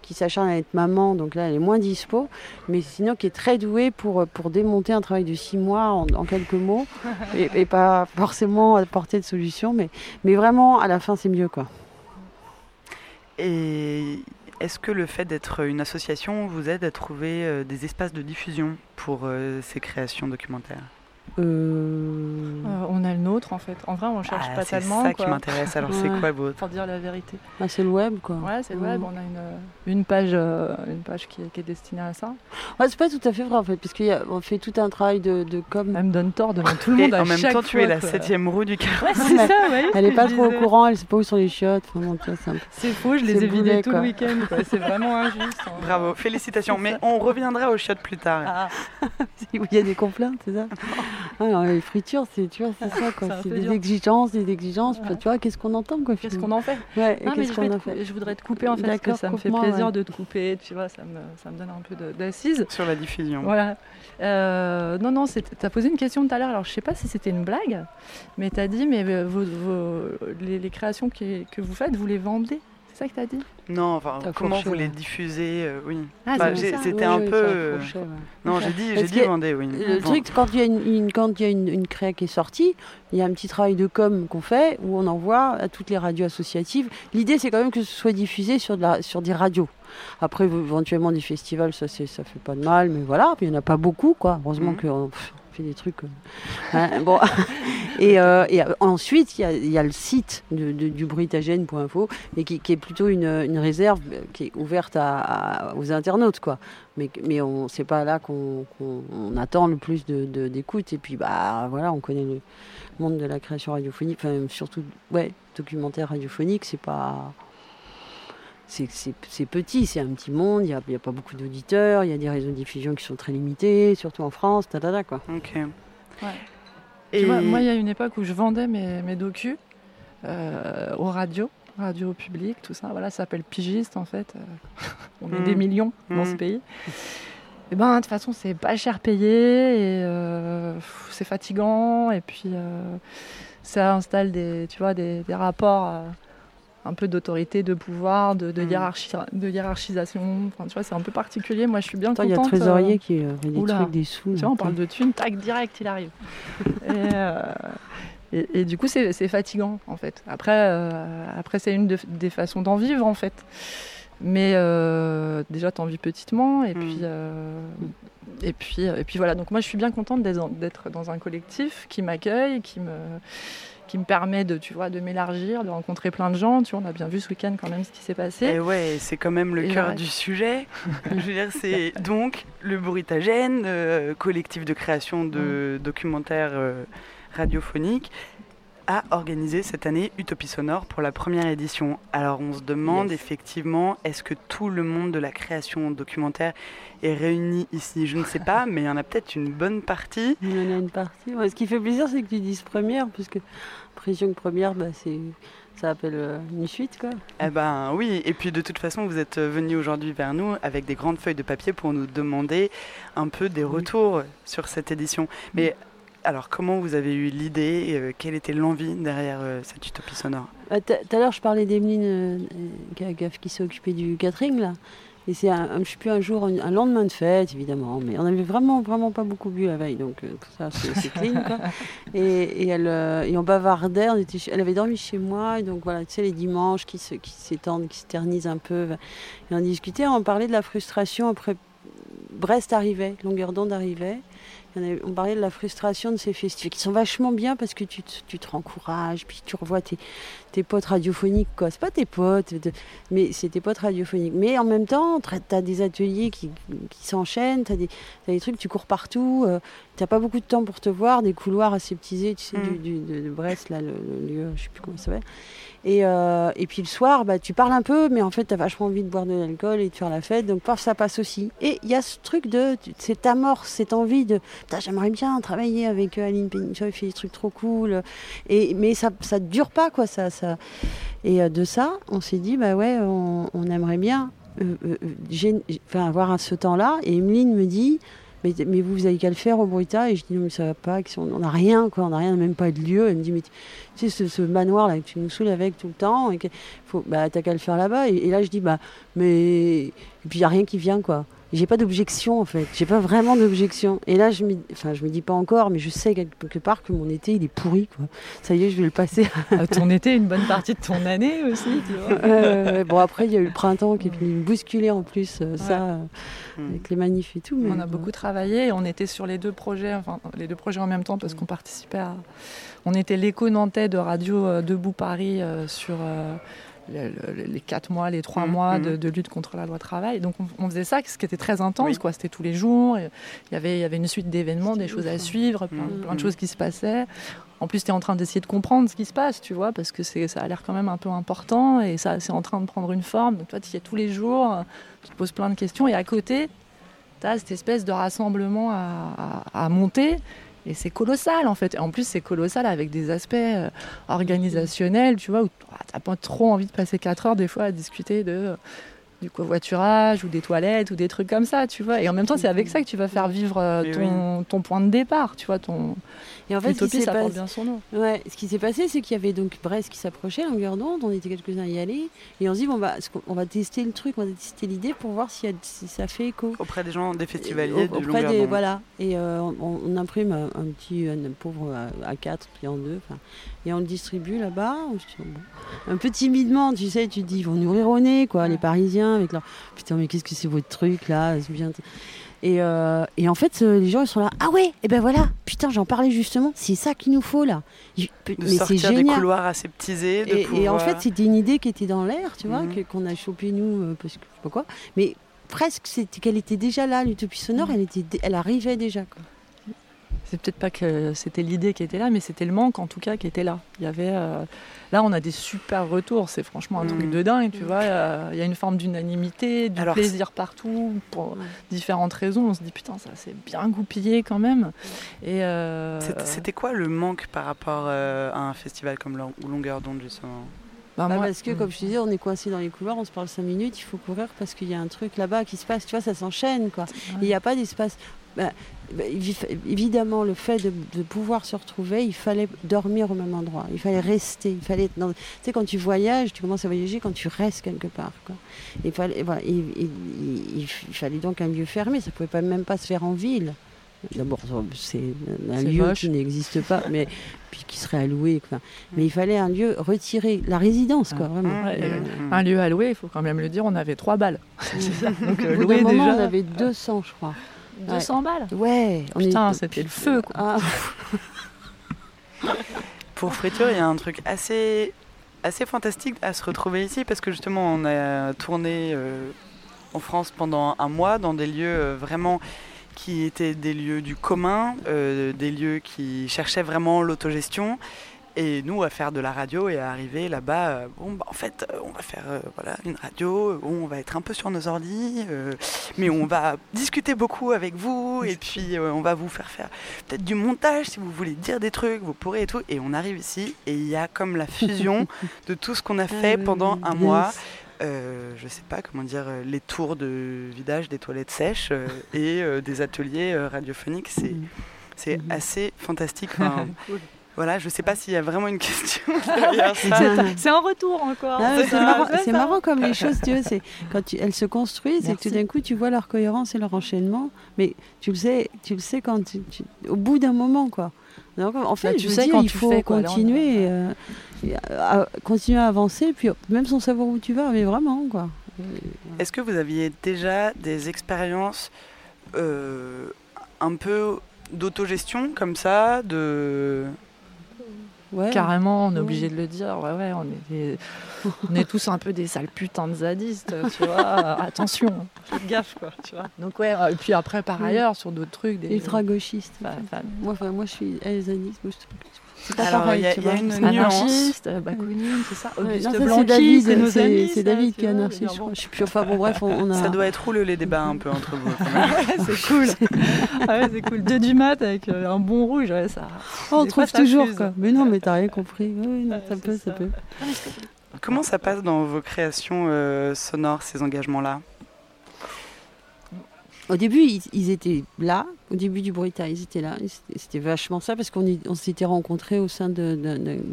qui s'acharne à être maman donc là elle est moins dispo mais sinon qui est très douée pour, pour démonter un travail de six mois en, en quelques mots et, et pas forcément apporter de solution mais, mais vraiment à la fin c'est mieux quoi. Et est-ce que le fait d'être une association vous aide à trouver euh, des espaces de diffusion pour euh, ces créations documentaires? Euh, Euh, on a le nôtre en fait. En vrai on cherche Ah, pas C'est tellement ça quoi. qui m'intéresse. Alors, c'est quoi le vôtre Pour dire la vérité. ah, c'est le web quoi Ouais, c'est le web. On a une, euh, une page, euh, une page qui, est- qui est destinée à ça. Ouais, c'est pas tout à fait vrai en fait, parce qu'on fait tout un travail de, de com. Elle me donne tort devant tout le Et monde. à en même chaque temps, tu es la septième roue du carrosse. Ouais, c'est ça, ouais. Elle est pas trop au courant, elle sait pas où sont les chiottes. Enfin, c'est un peu- C'est faux, je C'est les ai boulet, tout le week-end. C'est vraiment injuste. hein. Bravo, félicitations. Mais on reviendra aux chiottes plus tard. Ah, Il y a des complaintes, c'est ça? ah, non, Les fritures, c'est tu vois, c'est ça quoi. C'est des dur. exigences, des exigences. Ouais. Tu vois, qu'est-ce qu'on entend quoi Qu'est-ce qu'on en fait? Ouais, Non, mais qu'est-ce je, en fait je voudrais te couper en fait, parce que ça me fait plaisir ouais. de te couper. Tu vois, ça me, ça me donne un peu d'assises. Sur la diffusion. Voilà. Euh, non, non, tu as posé une question tout à l'heure. Alors, je sais pas si c'était une blague, mais tu as dit, mais euh, vos, vos- les, les créations qui- que vous faites, vous les vendez C'est ça que tu as dit? Non, enfin, comment vous les diffusez euh, Oui. Ah, Bah. C'était Oui, un oui, peu. euh, fourché, ouais. Non, j'ai dit, j'ai dit que vendez, oui. Le Bon. truc, quand il y a, une, une- quand il y a une, une créa qui est sortie, il y a un petit travail de com qu'on fait où on envoie à toutes les radios associatives. L'idée, c'est quand même que ce soit diffusé sur, de la, sur des radios. Après, éventuellement, des festivals, ça, c'est- ça fait pas de mal, mais voilà. Il n'y en a pas beaucoup, quoi. Heureusement qu'on pff, on fait des trucs. euh, hein, bon. et, euh, et ensuite, il y a, il y a le site de, de- du bruitagène.info, et qui, qui est plutôt une, une réserve euh, qui est ouverte à- à- aux internautes, quoi mais, mais on c'est pas là qu'on qu'on- on attend le plus de- d'écoute et puis bah voilà on connaît le monde de la création radiophonique enfin surtout ouais documentaire radiophonique c'est pas c'est petit c'est un petit monde il y a, pas beaucoup d'auditeurs il y a des réseaux de diffusion qui sont très limités surtout en France ta, ta, ta, quoi Ok. Ouais. Et Tu vois, moi, il y a une époque où je vendais mes, mes docus euh, aux radios. radio publique, tout ça. Voilà, ça s'appelle pigiste en fait. Euh, on est Mm. des millions dans Mm. ce pays. Et ben, de toute façon, c'est pas cher payé et euh, c'est fatigant. Et puis, euh, ça installe des, tu vois, des, des rapports euh, un peu d'autorité, de pouvoir, de, de, Mm. hiérarchi- de hiérarchisation. Enfin, tu vois, c'est un peu particulier. Moi, je suis bien Attends, il y a le trésorier euh, qui euh, fait des oula. trucs, des sous. tu vois, on parle de thunes, tac, direct, il arrive. et, euh, et, et du coup, c'est fatigant, en fait. Après, euh, après c'est une de- des façons d'en vivre, en fait. Mais euh, déjà, t'en vis petitement, et Mm. puis, euh, et puis, et puis voilà. Donc moi, je suis bien contente d'être dans- d'être dans un collectif qui m'accueille, qui me qui me permet de, tu vois, de m'élargir, de rencontrer plein de gens. Tu vois, on a bien vu ce week-end quand même ce qui s'est passé. Et ouais, c'est quand même le cœur du sujet. Je veux dire, c'est donc le Bruitagène, euh, collectif de création de documentaires euh, radiophoniques, a organisé cette année Utopie Sonore pour la première édition. Alors on se demande Yes. effectivement, est-ce que tout le monde de la création documentaire est réuni ici? Je ne sais pas, mais il y en a peut-être une bonne partie. Il y en a une partie. Ouais, ce qui fait plaisir, c'est que tu dises première, puisque pression que première, bah, c'est, ça appelle euh, une suite, quoi. Eh ben oui, et puis de toute façon, vous êtes venus aujourd'hui vers nous avec des grandes feuilles de papier pour nous demander un peu des retours sur cette édition. Mais alors, comment vous avez eu l'idée euh, Quelle était l'envie derrière euh, cette utopie sonore? Ah, Tout à l'heure, je parlais d'Emeline euh, qui, s'est occupée du catering, là. Et c'est, un, je sais plus, un jour, un, un lendemain de fête, évidemment. Mais on avait vraiment, vraiment pas beaucoup bu la veille, donc ça, c'est, c'est clean, quoi. Et, et, elle, et on bavardait, on était chez- elle avait dormi chez moi, et donc voilà, tu sais, les dimanches qui, se, qui s'étendent, qui se ternisent un peu. Et on discutait, on parlait de la frustration après Brest arrivait, longueur d'onde arrivait. On parlait de la frustration de ces festivals qui sont vachement bien parce que tu te, tu te rencourages, puis tu revois tes, tes potes radiophoniques, quoi. C'est pas tes potes, mais c'est tes potes radiophoniques. Mais en même temps, tu as des ateliers qui, qui s'enchaînent, tu as, des trucs, tu cours partout, euh, t'as pas beaucoup de temps pour te voir, des couloirs aseptisés, tu sais, Mm. du, du- de, Brest, là, le, le lieu, je sais plus comment ça s'appelle. Et, euh, et puis le soir, bah, tu parles un peu, mais en fait, tu as vachement envie de boire de l'alcool et de faire la fête, donc paf, ça passe aussi. Et il y a ce truc de, cette amorce, cette envie de, putain, j'aimerais bien travailler avec euh, Aline Pénichon, il fait des trucs trop cool. Et, mais ça ça dure pas, quoi. Ça, ça... Et euh, de ça, on s'est dit, bah ouais, on, aimerait bien euh, euh, avoir ce temps-là. Et Emeline me dit, mais, mais vous, vous avez qu'à le faire au Bruita. Et je dis, non, mais ça va pas, on n'a rien, quoi. On n'a rien, même pas de lieu. Elle me dit, mais tu sais, ce, ce manoir là que tu nous saoules avec tout le temps, et que, faut, bah, t'as qu'à le faire là-bas. Et, là, je dis, bah, mais. Puis, il n'y a rien qui vient, quoi. J'ai pas d'objection en fait, j'ai pas vraiment d'objection. Et là, je me, enfin, je me dis pas encore, mais je sais quelque part que mon été il est pourri quoi. Ça y est, je vais le passer. Euh, ton été, une bonne partie de ton année aussi, tu vois. Euh, bon après, il y a eu le printemps qui est venu me bousculer en plus, euh, ça, euh, Hmm. avec les manifs et tout. Mais On a beaucoup travaillé et on était sur les deux projets, enfin les deux projets en même temps parce qu'on participait à. On était l'écho nantais de Radio euh, Debout Paris euh, sur le- le- les quatre mois, les trois Mhm, mois mhm. de, de lutte contre la loi travail. Donc on, on faisait ça, ce qui était très intense, Oui. quoi. C'était tous les jours. Il y avait, il y avait une suite d'événements, des choses à suivre, plein, Mhm. plein de choses qui se passaient. En plus, tu es en train d'essayer de comprendre ce qui se passe, tu vois, parce que ça a l'air quand même un peu important et ça, c'est en train de prendre une forme. Donc toi, tu y es tous les jours, tu te poses plein de questions et à côté, tu as cette espèce de rassemblement à, à- à monter. Et c'est colossal en fait. Et en plus, c'est colossal avec des aspects euh, organisationnels, tu vois, où tu n'as pas trop envie de passer 4 heures des fois à discuter de, euh, du covoiturage ou des toilettes ou des trucs comme ça, tu vois. Et en même temps, c'est avec ça que tu vas faire vivre euh, ton, ton point de départ, tu vois. Ton... Et en fait, ce qui L'utopie, s'est ça porte passé- bien son nom. Ouais, ce qui s'est passé, c'est qu'il y avait donc Brest qui s'approchait, longueur d'onde, on était quelques-uns à y aller, et on se dit, bon, bah, on va tester le truc, on va tester l'idée pour voir si, si ça fait écho. Auprès des gens, des festivaliers du auprès longueur des. Voilà, et euh, on, on imprime un, un petit un pauvre à, à 4, puis en deux, enfin, et on le distribue là-bas. Un peu timidement, tu sais, tu te dis, ils vont nous rire au nez, quoi, les Parisiens, avec leur putain, mais qu'est-ce que c'est votre truc là bien... Et, euh, et en fait, euh, les gens ils sont là, ah ouais, et ben voilà, putain, j'en parlais justement, c'est ça qu'il nous faut là. Je- De mais c'est sortir des couloirs aseptisés, de Et, et en pouvoir- fait, c'était une idée qui était dans l'air, tu vois, Mhm. qu'on a chopé nous, euh, parce que je sais pas quoi. Mais presque, c'était qu'elle était déjà là, l'utopie sonore, elle, était, elle arrivait déjà. Quoi. C'est peut-être pas que c'était l'idée qui était là, mais c'était le manque en tout cas qui était là. Il y avait, euh, là, on a des super retours. C'est franchement un Mm. truc de dingue, tu vois. Euh, Il y a une forme d'unanimité, du Alors, plaisir partout pour Ouais. différentes raisons. On se dit putain, ça c'est bien goupillé quand même. Et euh, C'était- quoi le manque par rapport euh, à un festival comme Long- Longueur d'onde, justement? Bah, Bah, moi- parce que, comme je te disais, on est coincé dans les couloirs, on se parle cinq minutes, il faut courir parce qu'il y a un truc là-bas qui se passe, tu vois, ça s'enchaîne, quoi. Il n'y a pas d'espace. Bah, évidemment, le fait de, de pouvoir se retrouver, il fallait dormir au même endroit, il fallait rester, il fallait être dans... Tu sais, quand tu voyages, tu commences à voyager quand tu restes quelque part, quoi. Il fallait, voilà, il, il- il- il fallait donc un lieu fermé, ça pouvait pas, même pas se faire en ville. D'abord, c'est un lieu moche. qui n'existe pas, mais puis qui serait alloué. quoi. Mais il fallait un lieu retiré, la résidence, quoi, vraiment. Ouais, Euh, Un lieu louer, il faut quand même le dire, on avait trois balles. C'est ça. Donc euh, moment, déjà on avait 200, je crois. 200 balles. Ouais. on Putain, est- c'était le feu. Quoi. Ah, Pour Friture, il y a un truc assez, assez fantastique à se retrouver ici parce que justement, on a tourné euh, en France pendant un mois dans des lieux euh, vraiment qui étaient des lieux du commun, euh, des lieux qui cherchaient vraiment l'autogestion. Et nous, à faire de la radio et à arriver là-bas, euh, bon, bah, en fait, euh, on va faire euh, voilà, une radio, on va être un peu sur nos ordi, mais on va discuter beaucoup avec vous, et puis on va vous faire faire peut-être du montage si vous voulez dire des trucs, vous pourrez et tout. Et on arrive ici, et il y a comme la fusion de tout ce qu'on a fait Ah oui, pendant un mois. Je sais pas comment dire, les tours de vidage des toilettes sèches et des ateliers radiophoniques. C'est Mhm. c'est Mhm. assez fantastique. Enfin, Voilà, je sais pas s'il y a vraiment une question derrière ça. C'est- en retour encore. Ah C'est marrant, comme les choses, tu vois, c'est quand tu- elles se construisent et que Merci. tout d'un coup tu vois leur cohérence et leur enchaînement, mais tu le sais, tu le sais quand tu, tu- au bout d'un moment quoi. Donc, en fait, Bah, tu je veux sais dire, quand il tu faut fais, quoi. Continuer, euh, à- continuer à avancer, puis même sans savoir où tu vas, mais vraiment quoi. Est-ce que vous aviez déjà des expériences euh, un peu d'autogestion comme ça de... Ouais. Carrément, on est Ouais. obligé de le dire. Ouais, ouais, on est, des- on est tous un peu des sales putains de zadistes, tu vois. Euh, Attention, faites gaffe, quoi, tu vois. Donc, ouais, euh, et puis après, par Mm. ailleurs, sur d'autres trucs, des. Ultra gauchiste. Enfin, enfin, Moi, enfin, moi, je suis alzaniste. moi, je- C'est pas Alors, pareil, il y a- tu il y a vois. une anarchistes, euh, Bakounine, c'est ça. Auguste non, ça, c'est Blanqui, David, c'est nos amis. c'est David qui est anarchiste, je bon. crois. Je sais plus. Enfin bon, bref, on, on a. Ça doit être roule les débats un peu entre vous. c'est cool. ah ouais, c'est cool. Deux du mat avec euh, un bon rouge, ouais, ça. Oh, on trouve toujours quoi. Mais non, mais t'as rien compris. Oui, oui, non, Ouais, ça peut, ça ça. peut. Comment ça passe dans vos créations euh, sonores, ces engagements-là? Au début, ils, étaient là. Au début du Bruita, ils étaient là. C'était vachement ça parce qu'on s'était rencontrés au sein de,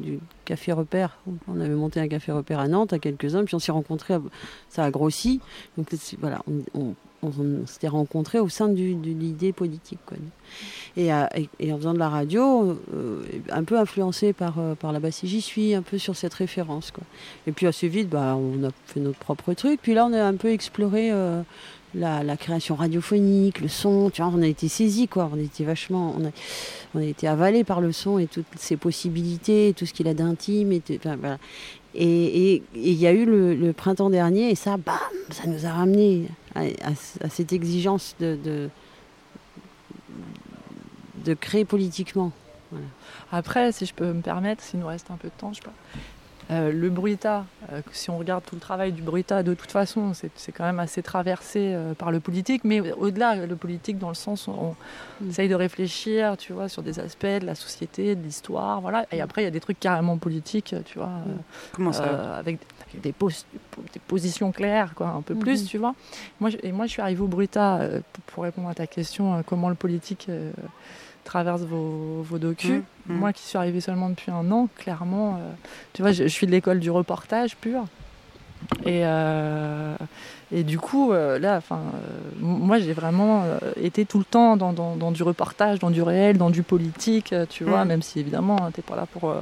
du café repère. On avait monté un café repère à Nantes à quelques-uns, puis on s'est rencontrés. Ça a grossi. Donc voilà, on, s'était rencontrés au sein de l'idée politique. Quoi. Et, en faisant de la radio, euh, un peu influencé par, euh, par la Bassie, j'y suis un peu sur cette référence. Et puis assez vite, bah, on a fait notre propre truc. Puis là, on a un peu exploré euh, la, création radiophonique, le son. Tu vois, on a été saisis, quoi. On a été vachement, on a, été avalé par le son et toutes ses possibilités, tout ce qu'il a d'intime. Et. Et il y a eu le, printemps dernier, et ça, bam, ça nous a ramené à, cette exigence de, de, de créer politiquement. Après, si je peux me permettre, s'il nous reste un peu de temps, je sais pas. Euh, le bruita, euh, si on regarde tout le travail du bruita, de toute façon, c'est c'est quand même assez traversé euh, par le politique, mais au-delà, le politique dans le sens où on Mm. essaye de réfléchir, tu vois, sur des aspects de la société, de l'histoire, voilà. Et après, il y a des trucs carrément politiques, tu vois, Comment ça euh, avec, avec des, pos- des positions claires, quoi, un peu plus, tu vois. Moi, je, et moi, je suis arrivée au bruita pour, pour répondre à ta question, comment le politique traverse vos, vos docus. Mmh, mmh. Moi qui suis arrivée seulement depuis un an, clairement, euh, tu vois, je, je suis de l'école du reportage pur. Et, euh, et du coup, euh, là, enfin, moi j'ai vraiment été tout le temps dans, dans- dans du reportage, dans du réel, dans du politique, tu vois, Mm. même si évidemment, tu n'es pas là pour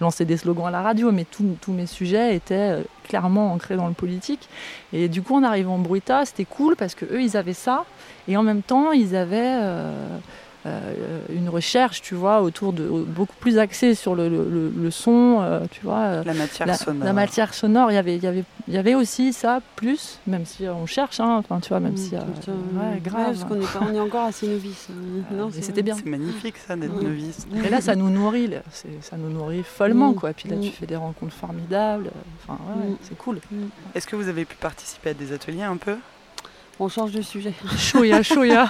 lancer des slogans à la radio, mais tous mes sujets étaient clairement ancrés dans le politique. Et du coup, en arrivant en Bruita, c'était cool parce que eux, ils avaient ça, et en même temps, ils avaient. Euh, euh, une recherche, tu vois, autour de beaucoup plus axée sur le, le- son, euh, tu vois, euh, La matière la, sonore. la matière sonore. Il y avait, il y avait, il y avait aussi ça plus, même si on cherche, hein, enfin, tu vois, même Mm, si, euh, ouais, ouais, grave. parce qu'on est, on est encore assez novices. Non, mais c'est c'était bien. C'est magnifique ça d'être novice. Et là, ça nous nourrit, là. Ça nous nourrit follement, Mm. quoi. Puis là, tu Mm. fais des rencontres formidables. Enfin, ouais, ouais, Mm. c'est cool. Est-ce que vous avez pu participer à des ateliers un peu? On change de sujet. Choya, choya.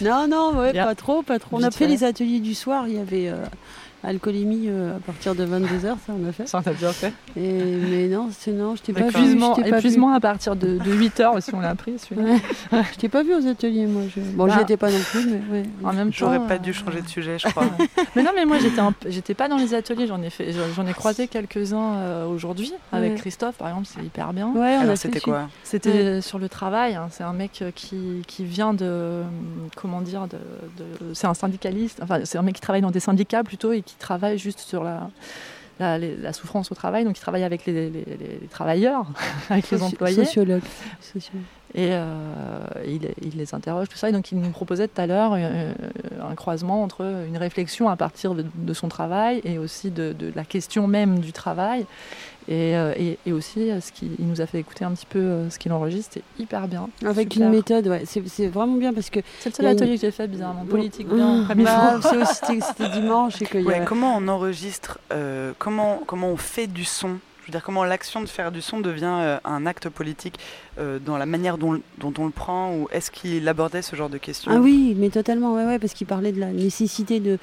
Non, non, ouais, pas trop, pas trop. On a fait. les ateliers du soir. Il y avait, euh, Alcoolémie euh, à partir de 22h, ça on a fait. Ça, on a bien fait. Et, mais non, c'est non, je t'ai pas vu. Épuisement, à partir de, de 8h aussi, on l'a pris vu. celui-là. Ouais. je t'ai pas vu aux ateliers, moi. Je... Bon, Bah, j'y étais pas non plus, mais ouais. En même temps. J'aurais pas euh, dû changer de sujet, je crois. Mais non, mais moi j'étais un peu- j'étais pas dans les ateliers, j'en ai fait, j'en ai croisé quelques-uns euh, aujourd'hui avec Ouais. Christophe par exemple, c'est hyper bien. Ouais, on a Alors, c'était quoi C'était sur le travail, hein, c'est un mec euh, qui, qui vient de euh, comment dire de, de- c'est un syndicaliste, enfin c'est un mec qui travaille dans des syndicats plutôt et qui travaille juste sur la la, souffrance au travail, donc il travaille avec les, les- les- les travailleurs, avec les employés. Sociologue. Sociologue. Et euh, il, il les interroge, tout ça. Et donc, il nous proposait tout à l'heure euh, un croisement entre une réflexion à partir de, de son travail et aussi de, de la question même du travail. Et, euh, et, et aussi, euh, ce qui, il nous a fait écouter un petit peu euh, ce qu'il enregistre. C'était hyper bien. Avec Super. une méthode, ouais. C'est c'est vraiment bien parce que. C'est le seul une- atelier que j'ai fait, bizarrement. Politique, bien. Mmh. Bah, c'est C'était c'était dimanche et qu'il y Ouais, a. comment on enregistre, euh, comment, comment on fait du son Veux dire, comment l'action de faire du son devient euh, un acte politique euh, dans la manière dont, dont on le prend Ou est-ce qu'il abordait ce genre de questions? Ah oui, mais totalement, ouais, ouais, parce qu'il parlait de la nécessité de,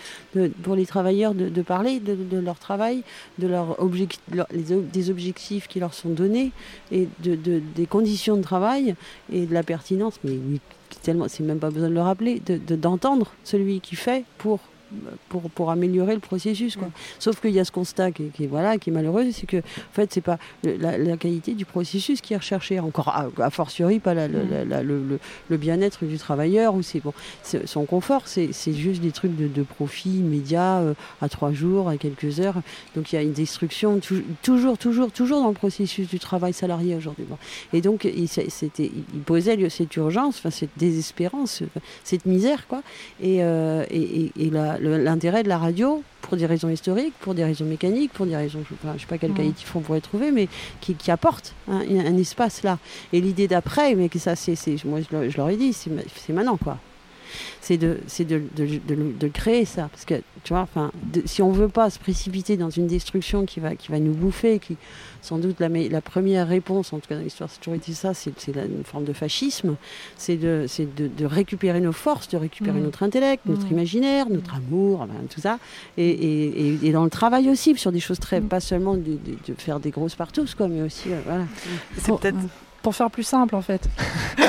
pour les travailleurs de, parler de, leur travail, de des objectifs qui leur sont donnés et de, de- des conditions de travail et de la pertinence. Mais tellement, c'est même pas besoin de le rappeler, de- de- d'entendre celui qui fait pour pour, pour améliorer le processus. Quoi. Sauf qu'il y a ce constat qui, voilà, qui est malheureux, c'est que en fait, c'est pas la, la qualité du processus qui est recherchée. Encore a, a fortiori, pas la- la- la- la- le, le- bien-être du travailleur ou c'est bon, son confort, c'est juste des trucs de, de profit immédiat euh, à trois jours, à quelques heures. Donc il y a une destruction tou- toujours, toujours, toujours dans le processus du travail salarié aujourd'hui. Bon. Et donc il, c'était, posait cette urgence, cette désespérance, cette misère, quoi. Et, euh, et, et- et la- le- l'intérêt de la radio, pour des raisons historiques, pour des raisons mécaniques, pour des raisons, je ne sais pas quel Mhm. qualitif on pourrait trouver, mais qui, qui apporte un, un espace là. Et l'idée d'après, mais que ça, c'est, c'est- moi je, leur- ai dit, c'est maintenant quoi. C'est de, c'est de, de, de créer ça, parce que tu vois, enfin, si on veut pas se précipiter dans une destruction qui va, qui va nous bouffer, qui sans doute la, première réponse, en tout cas dans l'histoire, c'est toujours été ça, c'est, une forme de fascisme, c'est de, c'est de, récupérer nos forces, de récupérer Mhm. notre intellect, notre Mhm. imaginaire, notre amour, tout ça, et, et, et- et dans le travail aussi, sur des choses très, Mhm. pas seulement de, faire des grosses partous, quoi, mais aussi, euh, voilà. C'est Pour, peut-être. Pour faire plus simple, en fait.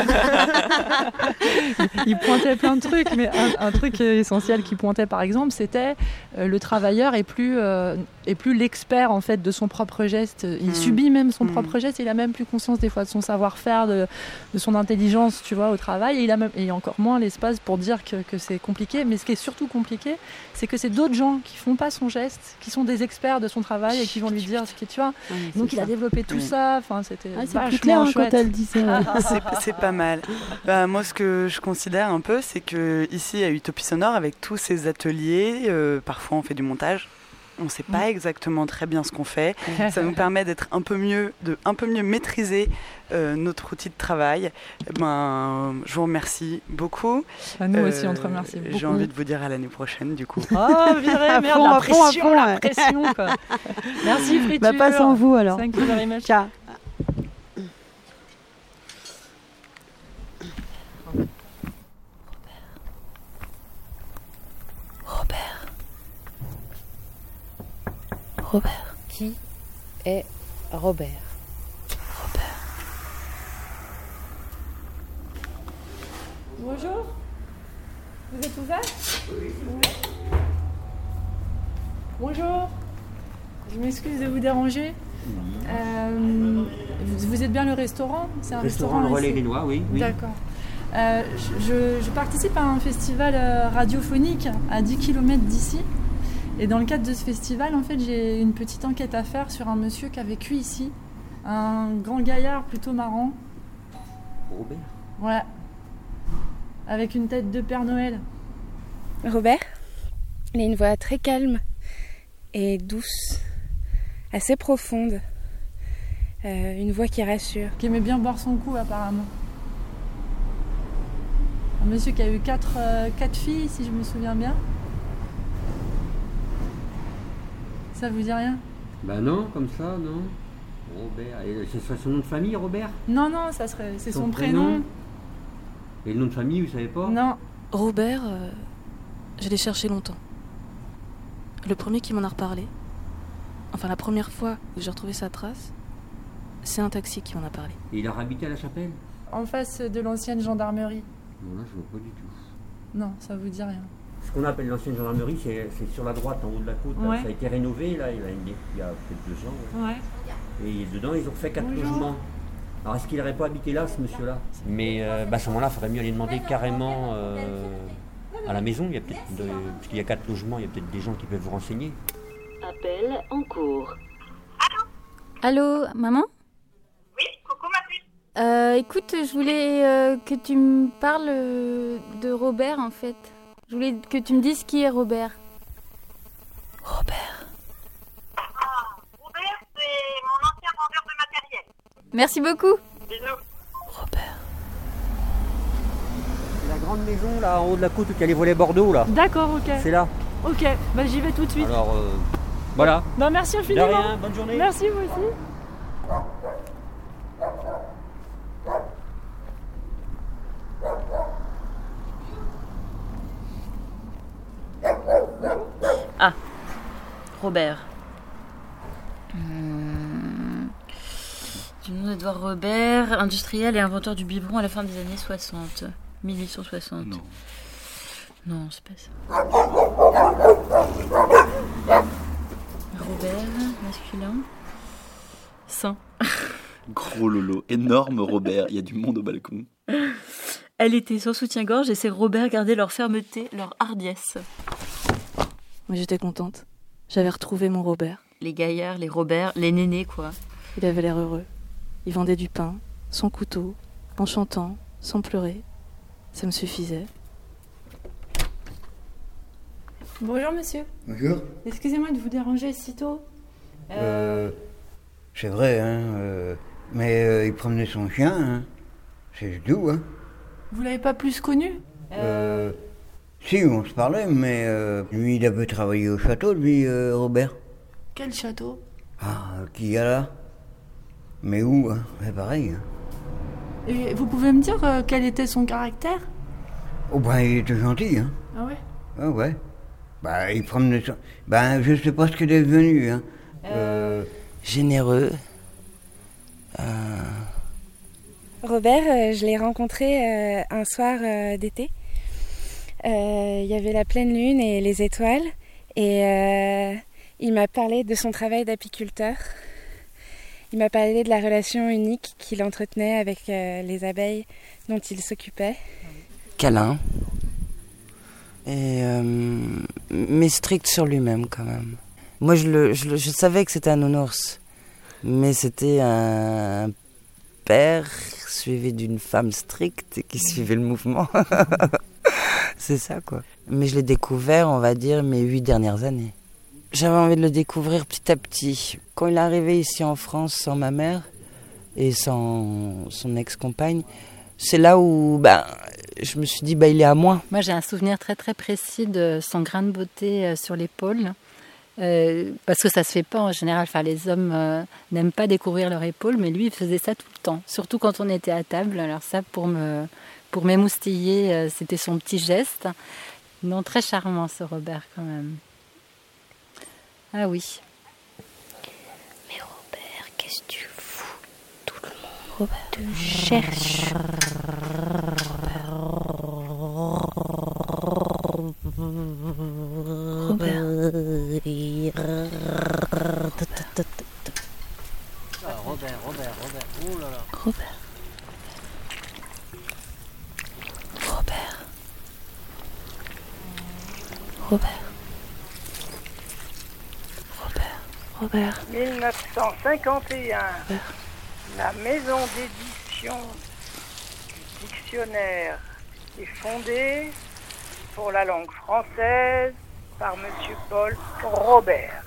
il pointait plein de trucs, mais un, un truc essentiel qu'il pointait, par exemple, c'était euh, le travailleur est plus, euh, est plus l'expert en fait de son propre geste. Il Mm. subit même son Mm. propre geste. Il a même plus conscience des fois de son savoir-faire, de, de son intelligence, tu vois, au travail. Et il a même, et encore moins l'espace pour dire que, que c'est compliqué. Mais ce qui est surtout compliqué, c'est que c'est d'autres gens qui font pas son geste, qui sont des experts de son travail et qui vont lui dire ce que tu vois. Donc il a développé tout ça. Enfin, c'était Ah, vachement plus clair hein, chouette. Quand elle dit ça. C'est pas mal. Bah, moi, ce que je considère un peu, c'est que ici à Utopie Sonore, avec tous ces ateliers, euh, parfois on fait du montage. On ne sait pas Mm. exactement très bien ce qu'on fait. Ça nous permet d'être un peu mieux, de un peu mieux maîtriser euh, notre outil de travail. Ben, je vous remercie beaucoup. Ah, Nous aussi, Euh, on te remercie beaucoup. J'ai envie de vous dire à l'année prochaine, du coup. Oh, virée, merde, fond, la pression, fond, la pression, quoi. Merci, Friture. Bah, pas sans vous alors. Thank you very much. Ciao. Robert. Qui est Robert? Bonjour. Vous êtes ouvert? Oui. Bonjour. Je m'excuse de vous déranger. Euh, vous, êtes bien le restaurant? C'est un restaurant, Restaurant Le Relais Lillois, oui. oui. D'accord. Euh, je, je participe à un festival euh, radiophonique à 10 km d'ici. Et dans le cadre de ce festival, en fait, j'ai une petite enquête à faire sur un monsieur qui a vécu ici. Un grand gaillard plutôt marrant. Robert. Ouais. Avec une tête de Père Noël. Robert, il a une voix très calme et douce, assez profonde. Euh, une voix qui rassure. Qui aimait bien boire son coup, apparemment. Un monsieur qui a eu quatre, euh, quatre filles, si je me souviens bien. Ça vous dit rien Bah non, comme ça, non. Robert. Et ce serait son nom de famille, Robert? Non, non, ça serait, c'est son, Son prénom. prénom Et le nom de famille, vous savez pas? Non, Robert, euh, je l'ai cherché longtemps. Le premier qui m'en a reparlé, enfin la première fois où j'ai retrouvé sa trace, c'est un taxi qui m'en a parlé. Et il a habité à la chapelle? En face de l'ancienne gendarmerie. Non, là, je vois pas du tout. Non, ça vous dit rien. Ce qu'on appelle l'ancienne gendarmerie, c'est sur la droite, en haut de la côte. là. Ouais. Ça a été rénové, là, il y a, une- il y a peut-être deux ans. ouais. Ouais. Et dedans, ils ont fait quatre Bonjour. logements. Alors, est-ce qu'il n'aurait pas habité là, ce monsieur-là? Mais euh, bah, à ce moment-là, il faudrait mieux aller demander carrément euh, à la maison. Il y a peut-être de- Parce qu'il y a quatre logements, il y a peut-être des gens qui peuvent vous renseigner. Appel en cours. Allô, maman? Oui, coucou ma fille. Euh, écoute, je voulais euh, que tu me parles de Robert en fait. Je voulais que tu me dises qui est Robert. Robert. Robert, c'est mon ancien vendeur de matériel. Merci beaucoup. Bisous. C'est la grande maison, là, en haut de la côte, y a les volets Bordeaux, là. D'accord, ok. C'est là. Ok, bah j'y vais tout de suite. Alors, euh, voilà. Non, merci De infiniment. rien, bonne journée. Merci, vous aussi. Ah, Robert. Du nom d'Edouard Robert, industriel et inventeur du biberon à la fin des années 60. 1860. Non. Non, c'est pas ça. Robert, masculin. Saint. Gros lolo, énorme Robert, il y a du monde au balcon. Elle était sans soutien-gorge et ses Robert gardaient leur fermeté, leur hardiesse. Mais j'étais contente. J'avais retrouvé mon Robert. Les gaillards, les Robert, les nénés, quoi. Il avait l'air heureux. Il vendait du pain, sans couteau, en chantant, sans pleurer. Ça me suffisait. Bonjour monsieur. Bonjour. Excusez-moi de vous déranger si tôt. Euh, c'est vrai, hein, euh, mais euh, il promenait son chien, hein. C'est tout, hein. Vous l'avez pas plus connu? Euh, si, on se parlait, mais euh, lui, il avait travaillé au château, lui, euh, Robert. Quel château? Ah, qui y a là? Mais où, hein? C'est pareil, hein. Et vous pouvez me dire euh, quel était son caractère? Oh, ben, il était gentil, hein. Ah ouais? Ah ouais. Bah, il promenait son... Ben, je sais pas ce qu'il est devenu, hein. Euh, Généreux. Robert, je l'ai rencontré euh, un soir euh, d'été. Euh, Il y avait la pleine lune et les étoiles. Et euh, il m'a parlé de son travail d'apiculteur. Il m'a parlé de la relation unique qu'il entretenait avec euh, les abeilles dont il s'occupait. Câlin. Et, mais strict sur lui-même quand même. Moi je, savais que c'était un nounours. Mais c'était un père suivi d'une femme stricte qui suivait le mouvement. C'est ça quoi. Mais je l'ai découvert, on va dire, mes huit dernières années. J'avais envie de le découvrir petit à petit. Quand il est arrivé ici en France sans ma mère et sans son ex-compagne, c'est là où ben, je me suis dit, bah, il est à moi. Moi, j'ai un souvenir très très précis de son grain de beauté euh, sur l'épaule. Euh, parce que ça se fait pas en général. Enfin, les hommes euh, n'aiment pas découvrir leur épaule, mais lui, il faisait ça tout le temps. Surtout quand on était à table. Alors ça, pour me pour m'émoustiller, euh, c'était son petit geste. Non, très charmant ce Robert quand même. Ah oui. Mais Robert, qu'est-ce que tu fous Tout le monde te cherche. Robert, Robert, Robert. Oh là là. Robert. Robert. Robert. Robert. Robert. 1951. La maison d'édition du dictionnaire est fondée pour la langue française par Monsieur Paul Robert.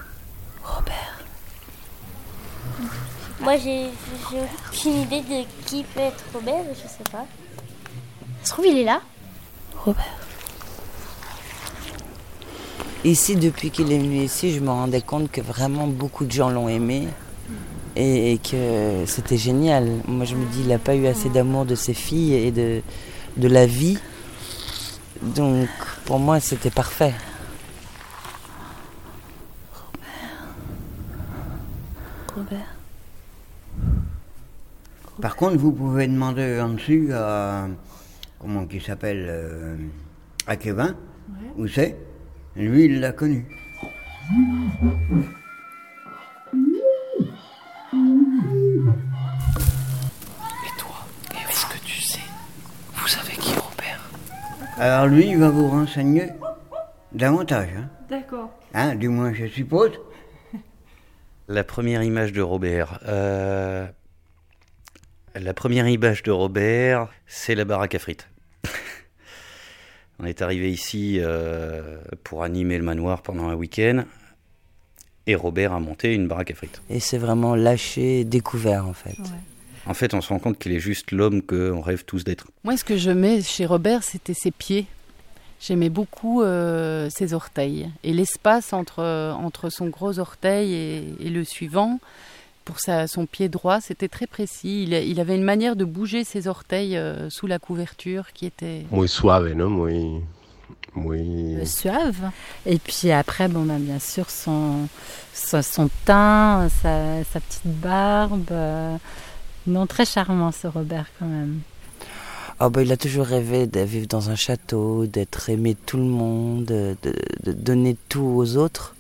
Moi, j'ai j'ai aucune idée de qui peut être Robert, je sais pas. Ça se trouve, il est là Robert. Ici, depuis qu'il est venu ici, je me rendais compte que vraiment beaucoup de gens l'ont aimé et, que c'était génial. Moi, je me dis, il n'a pas eu assez d'amour de ses filles et de, la vie. Donc, pour moi, c'était parfait. Robert. Robert. Par contre, vous pouvez demander en dessus à. Comment qui s'appelle euh, À Kevin. Ouais. Où c'est? Lui, il l'a connu. Mmh. Alors lui, il va vous renseigner davantage. Hein, D'accord. Hein, du moins, je suppose. La première image de Robert. euh, La première image de Robert, c'est la baraque à frites. On est arrivé ici euh, pour animer le manoir pendant un week-end. Et Robert a monté une baraque à frites. Et c'est vraiment lâché, découvert en fait. En fait, on se rend compte qu'il est juste l'homme qu'on rêve tous d'être. Moi, ce que je mets chez Robert, c'était ses pieds. J'aimais beaucoup euh, ses orteils. Et l'espace entre, entre son gros orteil et, et le suivant, pour sa, son pied droit, c'était très précis. Il, il avait une manière de bouger ses orteils euh, sous la couverture qui était... Muy suave, ¿no? Muy. Muy. suave. Et puis après, bon, bah, bien sûr, son, son, son teint, sa, sa petite barbe. euh, non, très charmant ce Robert quand même. Ah bah, il a toujours rêvé de vivre dans un château, d'être aimé de tout le monde, de, donner tout aux autres.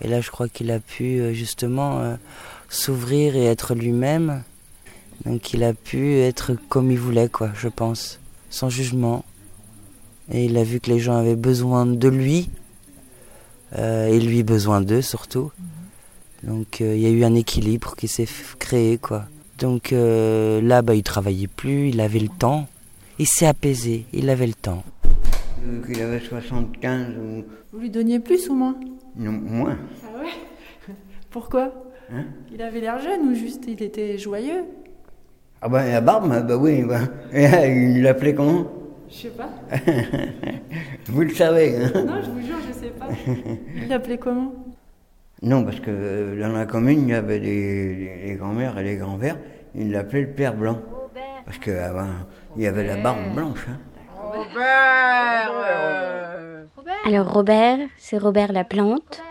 Et là, je crois qu'il a pu euh, justement euh, s'ouvrir et être lui-même. Donc il a pu être comme il voulait, quoi, je pense, sans jugement. Et il a vu que les gens avaient besoin de lui, euh, et lui besoin d'eux surtout. Donc euh, il y a eu un équilibre qui s'est créé, quoi. Donc euh, là, bah, il travaillait plus, il avait le temps. Il s'est apaisé, il avait le temps. Qu'il avait 75 ou. Vous lui donniez plus ou moins? Non, moins. Ah ouais? Pourquoi? Hein? Il avait l'air jeune ou juste il était joyeux? Ah ben la barbe, bah oui, bah. Et, il l'appelait comment? Je sais pas. Vous le savez, hein Non, je vous jure, je sais pas. Il l'appelait comment? Non, parce que euh, dans la commune, il y avait des, des- les grands-mères et les grands-pères, ils l'appelaient le père blanc. Parce qu'avant, il y avait la barbe blanche. hein. Alors Robert, c'est Robert la plante.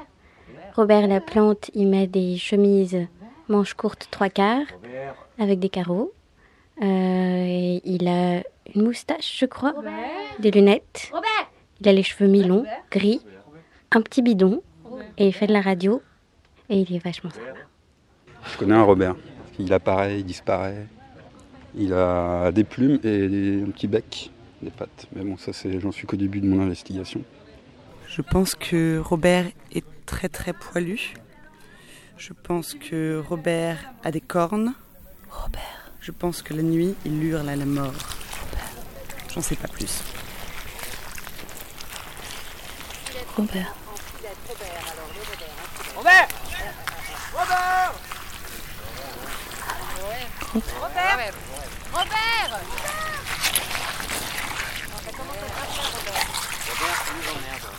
Robert. La plante, il met des chemises manches courtes trois quarts avec des carreaux. Euh, et il a une moustache, je crois, des lunettes. Il a les cheveux mi-longs, gris, un petit bidon et il fait de la radio et il est vachement sympa. Je connais un Robert. Il apparaît, il disparaît. Il a des plumes et des- un petit bec, des pattes. Mais bon, ça, c'est, j'en suis qu'au début de mon investigation. Je pense que Robert est très très poilu. Je pense que Robert a des cornes. Robert. Je pense que la nuit, il hurle à la mort. J'en sais pas plus. Robert. Robert Robert Robert Robert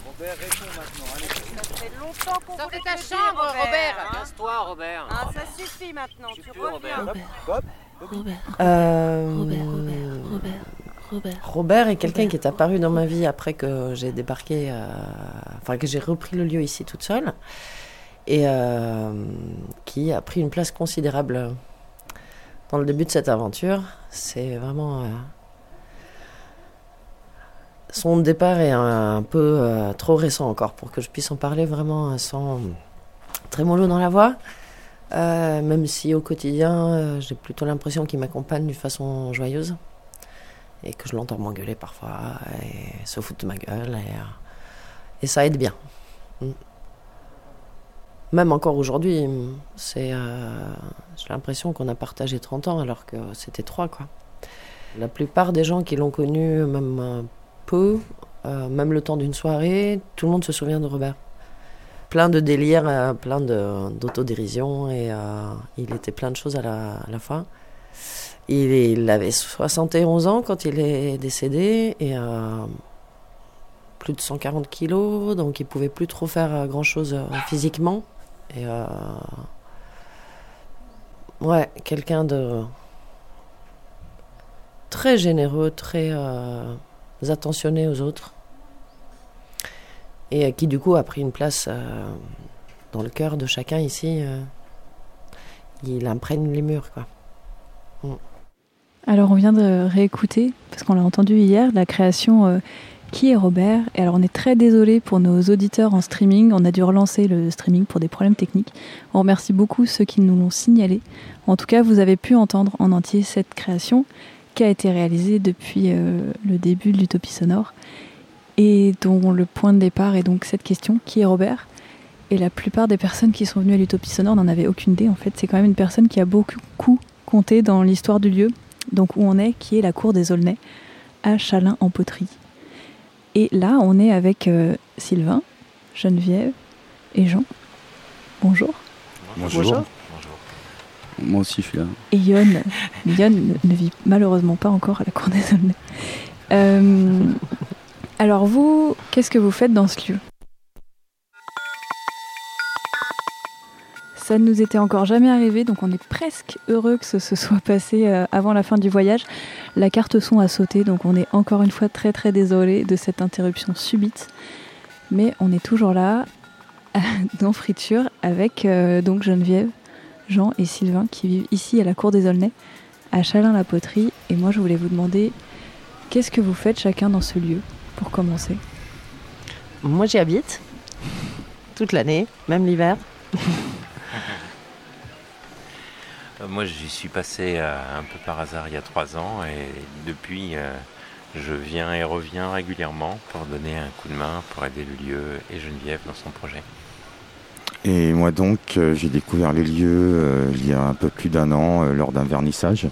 Robert, réponds maintenant. Allez. Ça fait longtemps qu'on Sors de ta chambre, Robert Casse-toi, Robert. Ah, ça suffit maintenant, tu reviens. Bob Euh, Robert est quelqu'un qui est apparu dans ma vie après que j'ai débarqué, euh, enfin que j'ai repris le lieu ici toute seule, et euh, qui a pris une place considérable dans le début de cette aventure. C'est vraiment euh, son départ est un, peu euh, trop récent encore pour que je puisse en parler vraiment sans trémolo dans la voix. Même si au quotidien, j'ai plutôt l'impression qu'il m'accompagne d'une façon joyeuse et que je l'entends m'engueuler parfois et se foutre de ma gueule et, et ça aide bien. Mm. Même encore aujourd'hui, c'est, euh, j'ai l'impression qu'on a partagé 30 ans alors que c'était 3 quoi. La plupart des gens qui l'ont connu, même peu, euh, même le temps d'une soirée, tout le monde se souvient de Robert plein de délires, euh, plein de- d'autodérision et il était plein de choses à la, à la fois. Il, il avait 71 ans quand il est décédé et plus de 140 kilos, donc il pouvait plus trop faire grand chose physiquement. Et euh, ouais, quelqu'un de très généreux, très euh, attentionné aux autres et euh, qui du coup a pris une place dans le cœur de chacun ici. il imprègne les murs. Mm. Alors on vient de réécouter, parce qu'on l'a entendu hier, la création Qui est Robert? Et alors on est très désolé pour nos auditeurs en streaming, on a dû relancer le streaming pour des problèmes techniques. On remercie beaucoup ceux qui nous l'ont signalé. En tout cas, vous avez pu entendre en entier cette création qui a été réalisée depuis euh, le début de l'Utopie sonore et dont le point de départ est donc cette question, qui est Robert? Et la plupart des personnes qui sont venues à l'Utopie sonore n'en avaient aucune idée en fait. C'est quand même une personne qui a beaucoup compté dans l'histoire du lieu, donc où on est, qui est la cour des Aulnay, à Chalin en poterie. Et là, on est avec euh, Sylvain, Geneviève et Jean. Bonjour. Bonjour. Moi aussi, je suis là. Et Yon, Yon ne vit malheureusement pas encore à la cour des Aulnay. Euh, alors vous, qu'est-ce que vous faites dans ce lieu? Ça ne nous était encore jamais arrivé, donc on est presque heureux que ce se soit passé euh, avant la fin du voyage. La carte son a sauté, donc on est encore une fois très très désolé de cette interruption subite. Mais on est toujours là, dans Friture, avec euh, donc Geneviève, Jean et Sylvain qui vivent ici à la Cour des Aulnay, à Chalin-la-Poterie. Et moi je voulais vous demander, qu'est-ce que vous faites chacun dans ce lieu, pour commencer? Moi j'y habite, toute l'année, même l'hiver. Euh, Moi, j'y suis passé euh, un peu par hasard il y a trois ans et depuis, euh, je viens et reviens régulièrement pour donner un coup de main, pour aider le lieu et Geneviève dans son projet. Et moi donc, j'ai découvert les lieux il y a un peu plus d'un an lors d'un vernissage.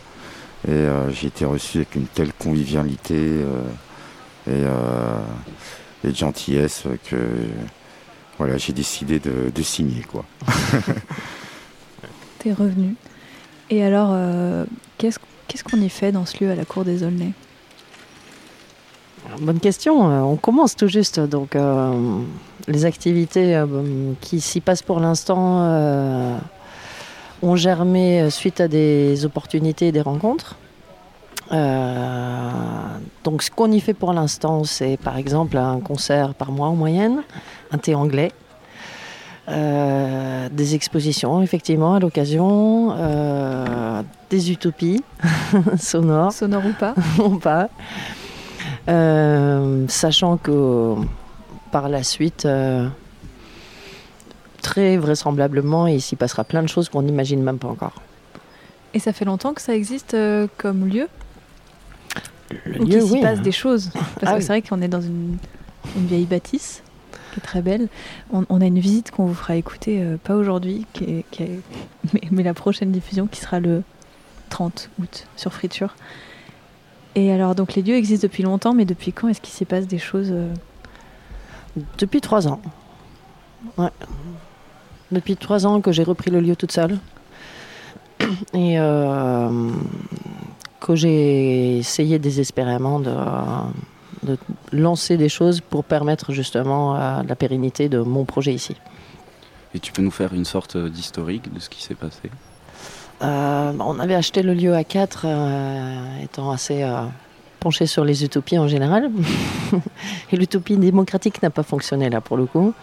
Et j'ai été reçu avec une telle convivialité et, gentillesse que voilà, j'ai décidé de, de signer. quoi. T'es revenu. Et alors, euh, qu'est-ce qu'est-ce qu'on y fait dans ce lieu à la Cour des Aulnay? Bonne question. Euh, On commence tout juste. Donc, euh, les activités euh, qui s'y passent pour l'instant euh, ont germé suite à des opportunités et des rencontres. Euh, donc, ce qu'on y fait pour l'instant, c'est par exemple un concert par mois en moyenne, un thé anglais. Euh, des expositions, effectivement, à l'occasion, euh, des utopies sonores. Sonores ou pas Ou pas. Euh, sachant que par la suite, très vraisemblablement, il s'y passera plein de choses qu'on n'imagine même pas encore. Et ça fait longtemps que ça existe comme lieu Le Ou qu'il s'y oui. passe des choses Parce Ah que oui. c'est vrai qu'on est dans une, une vieille bâtisse très belle. On, a une visite qu'on vous fera écouter, euh, pas aujourd'hui, mais la prochaine diffusion qui sera le 30 août sur Friture. Et alors, donc les lieux existent depuis longtemps, mais depuis quand est-ce qu'il s'y passe des choses euh, Depuis trois ans. Ouais. Depuis trois ans que j'ai repris le lieu toute seule. Et euh, que j'ai essayé désespérément de, de lancer des choses pour permettre justement euh, la pérennité de mon projet ici. Et tu peux nous faire une sorte d'historique de ce qui s'est passé? Euh, on avait acheté le lieu à 4, étant assez euh, penché sur les utopies en général. Et l'utopie démocratique n'a pas fonctionné là pour le coup.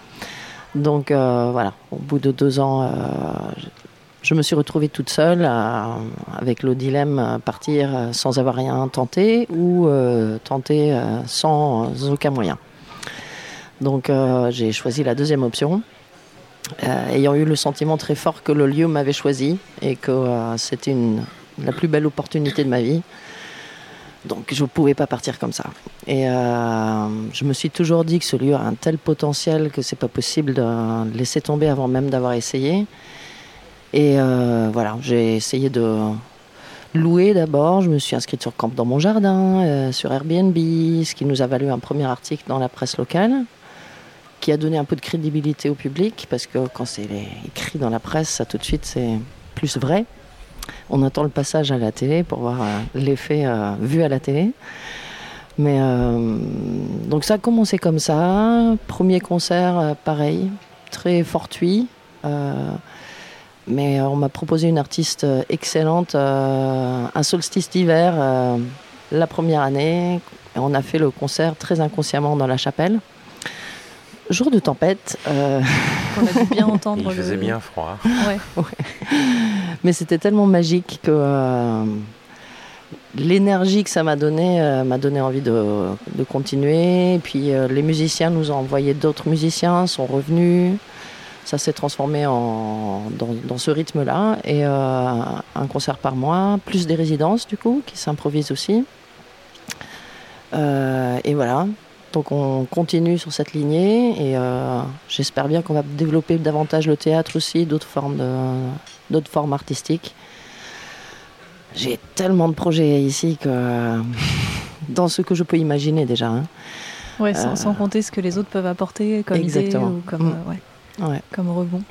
Donc euh, voilà, au bout de deux ans, euh, je- me suis retrouvée toute seule avec le dilemme partir euh, sans avoir rien tenté ou euh, tenter euh, sans aucun moyen. Donc j'ai choisi la deuxième option. Ayant eu le sentiment très fort que le lieu m'avait choisi et que c'était la plus belle opportunité de ma vie. Donc je ne pouvais pas partir comme ça. Et je me suis toujours dit que ce lieu a un tel potentiel que c'est pas possible de laisser tomber avant même d'avoir essayé. Et euh, voilà, j'ai essayé de louer d'abord. Je me suis inscrite sur Camp dans mon jardin, euh, sur Airbnb, ce qui nous a valu un premier article dans la presse locale qui a donné un peu de crédibilité au public, parce que quand c'est écrit dans la presse, ça tout de suite c'est plus vrai. On attend le passage à la télé pour voir euh, l'effet vu à la télé. Mais donc ça a commencé comme ça. Premier concert, pareil, très fortuit. Mais on m'a proposé une artiste euh, excellente, euh, un solstice d'hiver, euh, la première année. Et on a fait le concert très inconsciemment dans la chapelle jour de tempête. Euh, On a dû bien entendre. Il faisait bien froid. Ouais. Mais c'était tellement magique que euh, l'énergie que ça m'a donné euh, m'a donné envie de, de continuer. Et puis euh, les musiciens nous ont envoyé d'autres musiciens, sont revenus. Ça s'est transformé en, dans, dans ce rythme-là. Et euh, un concert par mois, plus des résidences du coup, qui s'improvisent aussi. Euh, et voilà. Donc on continue sur cette lignée et euh, j'espère bien qu'on va développer davantage le théâtre aussi, d'autres formes, de, d'autres formes artistiques. J'ai tellement de projets ici que dans ce que je peux imaginer déjà. hein. Ouais, sans, sans compter ce que les autres peuvent apporter comme Exactement. idée ou comme, Mm. ouais, Ouais. comme rebond.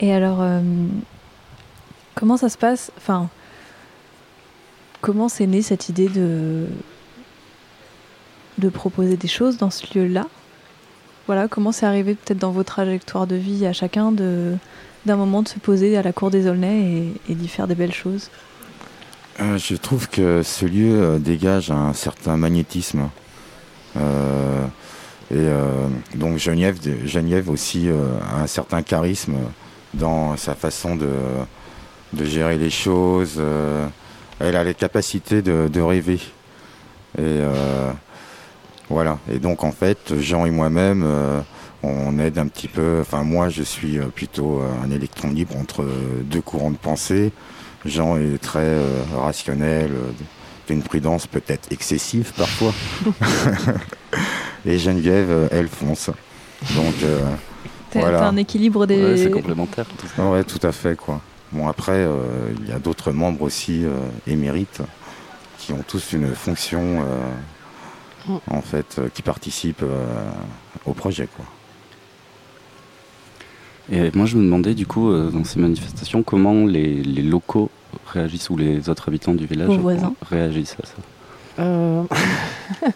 Et alors, euh, comment ça se passe? Enfin, comment c'est né cette idée de de proposer des choses dans ce lieu-là? Voilà, comment c'est arrivé peut-être dans vos trajectoires de vie à chacun de d'un moment de se poser à la cour des Aulnay et, et d'y faire des belles choses? Euh, je trouve que ce lieu euh, dégage un certain magnétisme. Euh, et euh, donc Geneviève, Geneviève aussi euh, a un certain charisme dans sa façon de, gérer les choses. euh, elle a les capacités de, de rêver. Et voilà. Et donc en fait, Jean et moi-même, on aide un petit peu. Enfin moi, je suis plutôt un électron libre entre deux courants de pensée. Jean est très rationnel, d'une prudence peut-être excessive parfois. Et Geneviève, euh, elle fonce. Donc euh, voilà. t'as un équilibre des. Ouais, c'est complémentaire. Tout. Ouais, tout à fait quoi. Bon après, euh, il y a d'autres membres aussi euh, émérites qui ont tous une fonction euh, Mm. en fait euh, qui participent euh, au projet quoi. Et moi, je me demandais, du coup, euh, dans ces manifestations, comment les, les locaux réagissent ou les autres habitants du village réagissent à ça? Euh,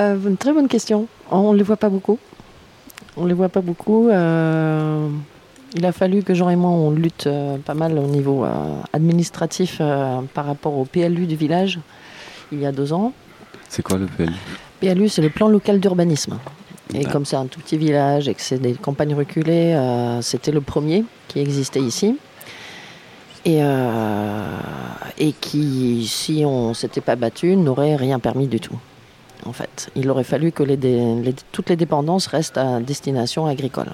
euh, une très bonne question. On ne les voit pas beaucoup. On les voit pas beaucoup. Euh, il a fallu que Jean et moi on lutte euh, pas mal au niveau administratif par rapport au PLU du village il y a deux ans. C'est quoi le PLU PLU, c'est le plan local d'urbanisme. Et Ah. comme c'est un tout petit village et que c'est des campagnes reculées, c'était le premier qui existait ici. Et, euh, et qui, si on s'était pas battu, n'aurait rien permis du tout. En fait, il aurait fallu que les dé- les- toutes les dépendances restent à destination agricole.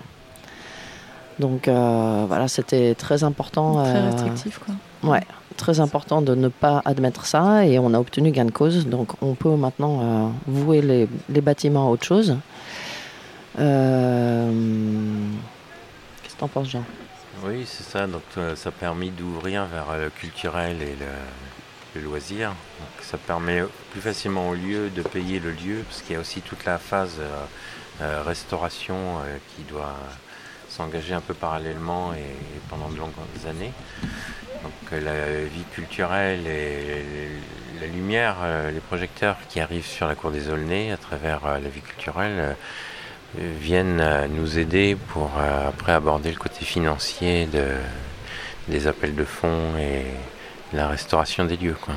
Donc euh, voilà, c'était très important. Très euh, restrictif, quoi. Ouais, très important de ne pas admettre ça et on a obtenu gain de cause. Donc on peut maintenant euh, vouer les, les bâtiments à autre chose. Euh, Qu'est-ce que t'en penses, Jean? Oui, c'est ça. Donc ça a permis d'ouvrir vers le culturel et le, le loisir. Ça permet plus facilement au lieu de payer le lieu, parce qu'il y a aussi toute la phase euh, euh, restauration euh, qui doit s'engager un peu parallèlement et, pendant de longues années. Donc la vie culturelle et la lumière, les projecteurs qui arrivent sur la cour des Aulnay à travers la vie culturelle viennent nous aider pour après aborder le côté financier de, des appels de fonds et la restauration des lieux. Quoi.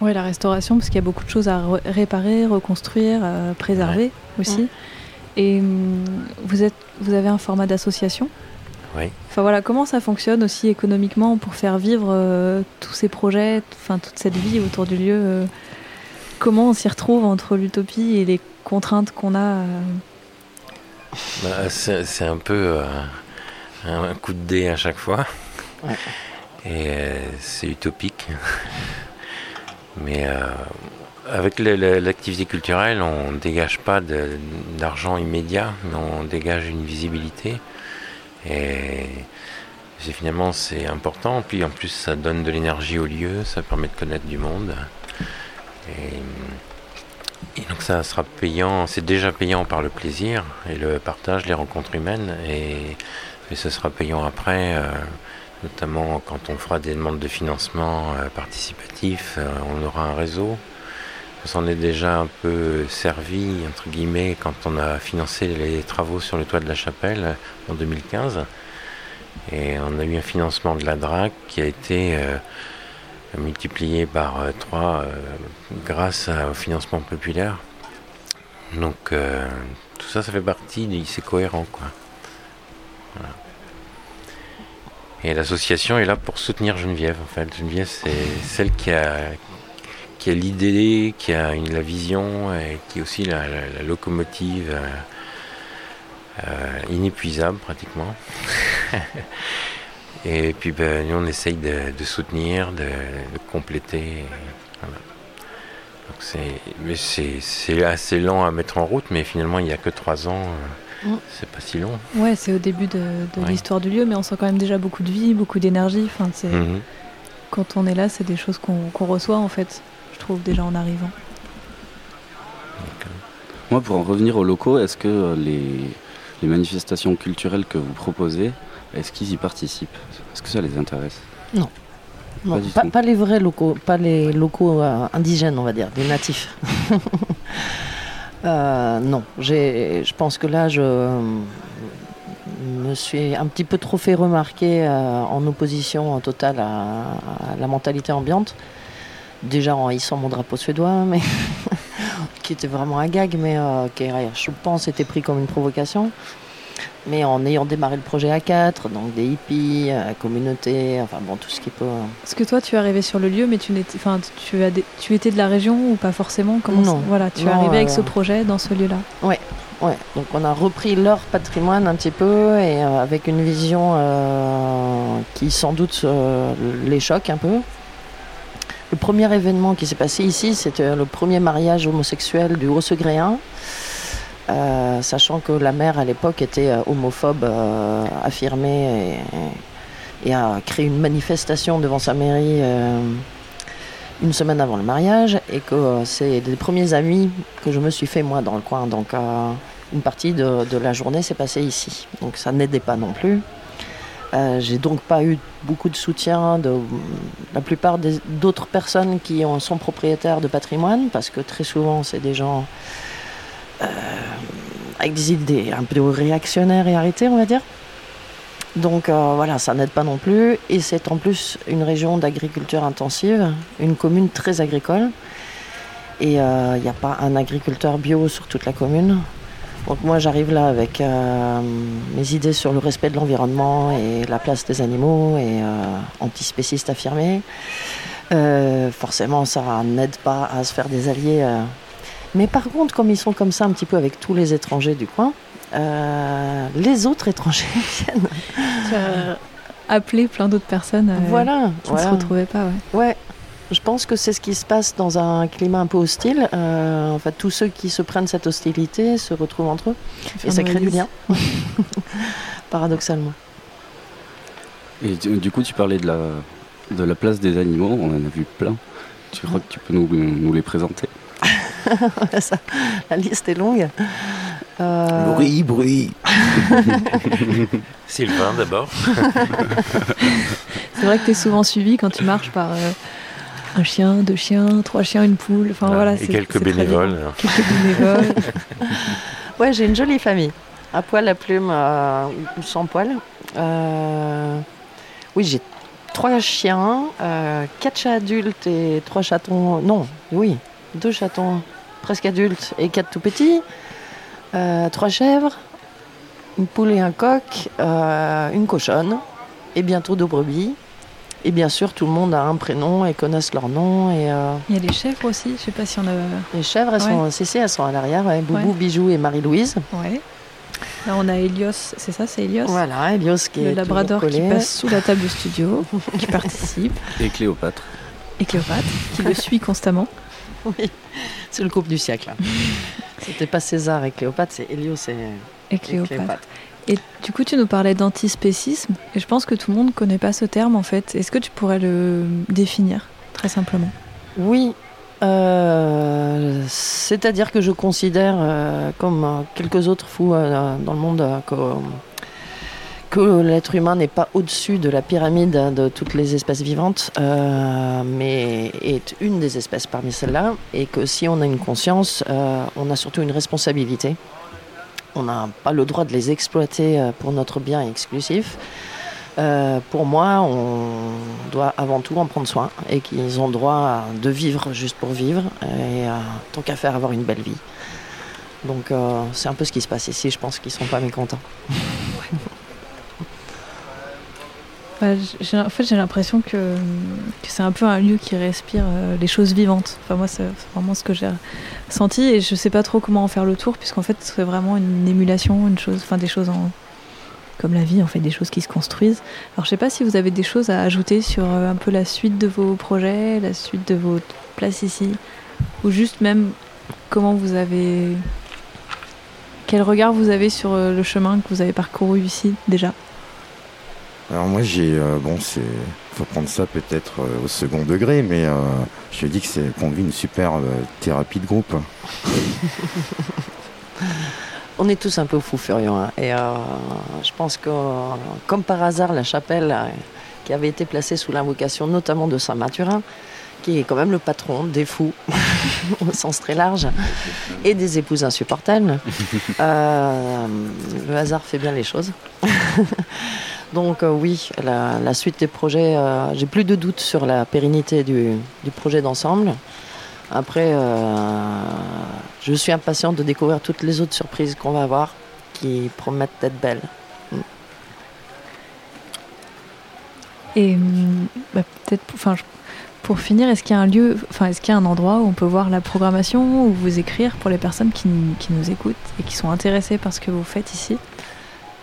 Ouais, la restauration, parce qu'il y a beaucoup de choses à re- réparer, reconstruire, euh, préserver aussi. Et hum, vous, êtes, vous avez un format d'association? Oui. Enfin voilà, comment ça fonctionne aussi économiquement pour faire vivre euh, tous ces projets, enfin toute cette vie autour du lieu euh, Comment on s'y retrouve entre l'utopie et les contraintes qu'on a euh, Bah, c'est c'est un peu euh, un coup de dé à chaque fois. Ouais. Et euh, c'est utopique. Mais euh, avec l'activité culturelle, on ne dégage pas d'argent immédiat, mais on dégage une visibilité. Et finalement, c'est important. Puis en plus, ça donne de l'énergie au lieu, ça permet de connaître du monde. Et, donc ça sera payant, c'est déjà payant par le plaisir et le partage, les rencontres humaines, et, ce sera payant après, euh, notamment quand on fera des demandes de financement euh, participatif, euh, on aura un réseau. On s'en est déjà un peu servi, entre guillemets, quand on a financé les travaux sur le toit de la chapelle en 2015. Et on a eu un financement de la DRAC qui a été euh, multiplié par 3 grâce au financement populaire. Donc tout ça, ça fait partie, c'est cohérent quoi. Et l'association est là pour soutenir Geneviève. En Geneviève, c'est celle qui a, qui a l'idée, qui a la vision et qui est aussi la, locomotive euh, euh, inépuisable pratiquement. et puis ben, nous, on essaye de, soutenir, de, compléter. c'est assez lent à mettre en route, mais finalement, il n'y a que trois ans. Euh, C'est pas si long. Ouais, c'est au début de, l'histoire du lieu, mais on sent quand même déjà beaucoup de vie, beaucoup d'énergie. Enfin, mhm. Quand on est là, c'est des choses qu'on reçoit en fait trouve, déjà en arrivant. Moi, pour en revenir aux locaux, est-ce que euh, les, manifestations culturelles que vous proposez, est-ce qu'ils y participent? Est-ce que ça les intéresse? Non. pas, les vrais locaux, pas les locaux euh, indigènes, on va dire, des natifs. Euh, non, je pense que là, je me suis un petit peu trop fait remarquer en opposition totale à la mentalité ambiante déjà en haïssant mon drapeau suédois, mais qui était vraiment un gag, mais euh, qui, je pense, était pris comme une provocation. Mais en ayant démarré le projet A4, donc des hippies, euh, communauté, enfin bon, tout ce qui peut. Euh. Est-ce que toi, tu es arrivé sur le lieu, mais tu, enfin, tu, as tu étais de la région ou pas forcément? Comment Non. Voilà, tu es arrivé avec ce projet dans ce lieu-là? Ouais, ouais. Donc on a repris leur patrimoine un petit peu et avec une vision qui sans doute les choque un peu. Le premier événement qui s'est passé ici, c'était le premier mariage homosexuel du Haut-Segréen. Euh, sachant que la mère à l'époque était euh, homophobe euh, affirmée et, a créé une manifestation devant sa mairie une semaine avant le mariage et que c'est des premiers amis que je me suis fait moi dans le coin. Donc une partie de, de la journée s'est passée ici. Donc ça n'aidait pas non plus. J'ai donc pas eu beaucoup de soutien de la plupart d'autres personnes qui sont propriétaires de patrimoine, parce que très souvent c'est des gens avec des idées un peu réactionnaires et arrêtées, on va dire. Donc euh, voilà, ça n'aide pas non plus. Et c'est en plus une région d'agriculture intensive, une commune très agricole. Et il n'y a pas un agriculteur bio sur toute la commune. Donc moi j'arrive là avec euh, mes idées sur le respect de l'environnement et la place des animaux et euh, antispéciste affirmé. Euh, forcément ça n'aide pas à se faire des alliés. Mais par contre comme ils sont comme ça un petit peu avec tous les étrangers du coin, les autres étrangers viennent. Tu as appelé plein d'autres personnes voilà, qui ne se retrouvaient pas. Ouais. ouais. Je pense que c'est ce qui se passe dans un climat un peu hostile. Euh, en fait, tous ceux qui se prennent cette hostilité se retrouvent entre eux. et ça crée du lien. Paradoxalement. Et du coup, tu parlais de la, de la place des animaux. On en a vu plein. Tu crois que tu peux nous, nous les présenter? La liste est longue. Euh... Bruit, bruit. Sylvain d'abord. c'est vrai que tu es souvent suivi quand tu marches par euh, un chien, deux chiens, trois chiens, une poule. Enfin, voilà, et quelques bénévoles. Quelques bénévoles. ouais, j'ai une jolie famille. À poil, à plume euh, ou sans poil. Euh, oui, j'ai trois chiens, euh, quatre chats adultes et trois chatons. Non, oui, deux chatons presque adultes et quatre tout petits. trois chèvres, une poule et un coq, une cochonne et bientôt deux brebis. Et bien sûr, tout le monde a un prénom et connaissent leur nom. Et, euh, Il y a les chèvres aussi, je sais pas si on a. Les chèvres, elles sont, elles sont à l'arrière, Boubou, Bijou et Marie-Louise. Ouais. Là, on a Elios, c'est ça, c'est Elios Voilà, Elios qui le est. Le labrador qui passe sous la table du studio, qui participe. Et Cléopâtre. Et Cléopâtre, qui le suit constamment. Oui, c'est le couple du siècle. C'était pas César et Cléopâtre, c'est Elios et, et Cléopâtre. Et du coup, tu nous parlais d'antispécisme, et je pense que tout le monde ne connaît pas ce terme en fait. Est-ce que tu pourrais le définir très simplement? Oui. Euh, c'est-à-dire que je considère, euh, comme quelques autres fous euh, dans le monde, que l'être humain n'est pas au-dessus de la pyramide de toutes les espèces vivantes, mais est une des espèces parmi celles-là, et que si on a une conscience, on a surtout une responsabilité on n'a pas le droit de les exploiter euh, pour notre bien exclusif. Euh, pour moi, on doit avant tout en prendre soin et qu'ils ont droit de vivre juste pour vivre et euh, tant qu'à faire avoir une belle vie. Donc euh, c'est un peu ce qui se passe ici, je pense qu'ils sont pas mécontents. Bah, en fait, j'ai l'impression que, c'est un peu un lieu qui respire euh, les choses vivantes. Enfin, moi, c'est vraiment ce que j'ai senti et je sais pas trop comment en faire le tour, puisqu'en fait, c'est vraiment une émulation, une chose, enfin, des choses comme la vie, en fait, des choses qui se construisent. Alors, je sais pas si vous avez des choses à ajouter sur euh, un peu la suite de vos projets, la suite de votre place ici, ou juste même comment vous avez. Quel regard vous avez sur euh, le chemin que vous avez parcouru ici déjà? Alors moi j'ai euh, bon c'est faut prendre ça peut-être euh, au second degré mais euh, je dis que c'est qu'on vit une super thérapie de groupe. On est tous un peu fous furieux. hein. Et je pense que, comme par hasard, la chapelle qui avait été placée sous l'invocation notamment de Saint Mathurin, qui est quand même le patron des fous, au sens très large, et des épouses insupportables, euh, le hasard fait bien les choses. Donc euh, oui, la, suite des projets, euh, j'ai plus de doutes sur la pérennité du, du projet d'ensemble. Après, euh, je suis impatiente de découvrir toutes les autres surprises qu'on va avoir qui promettent d'être belles. Mm. Et hum, bah, peut-être, pour finir, est-ce qu'il y a un lieu, enfin, est-ce qu'il y a un endroit où on peut voir la programmation ou vous écrire pour les personnes qui, qui nous écoutent et qui sont intéressées par ce que vous faites ici?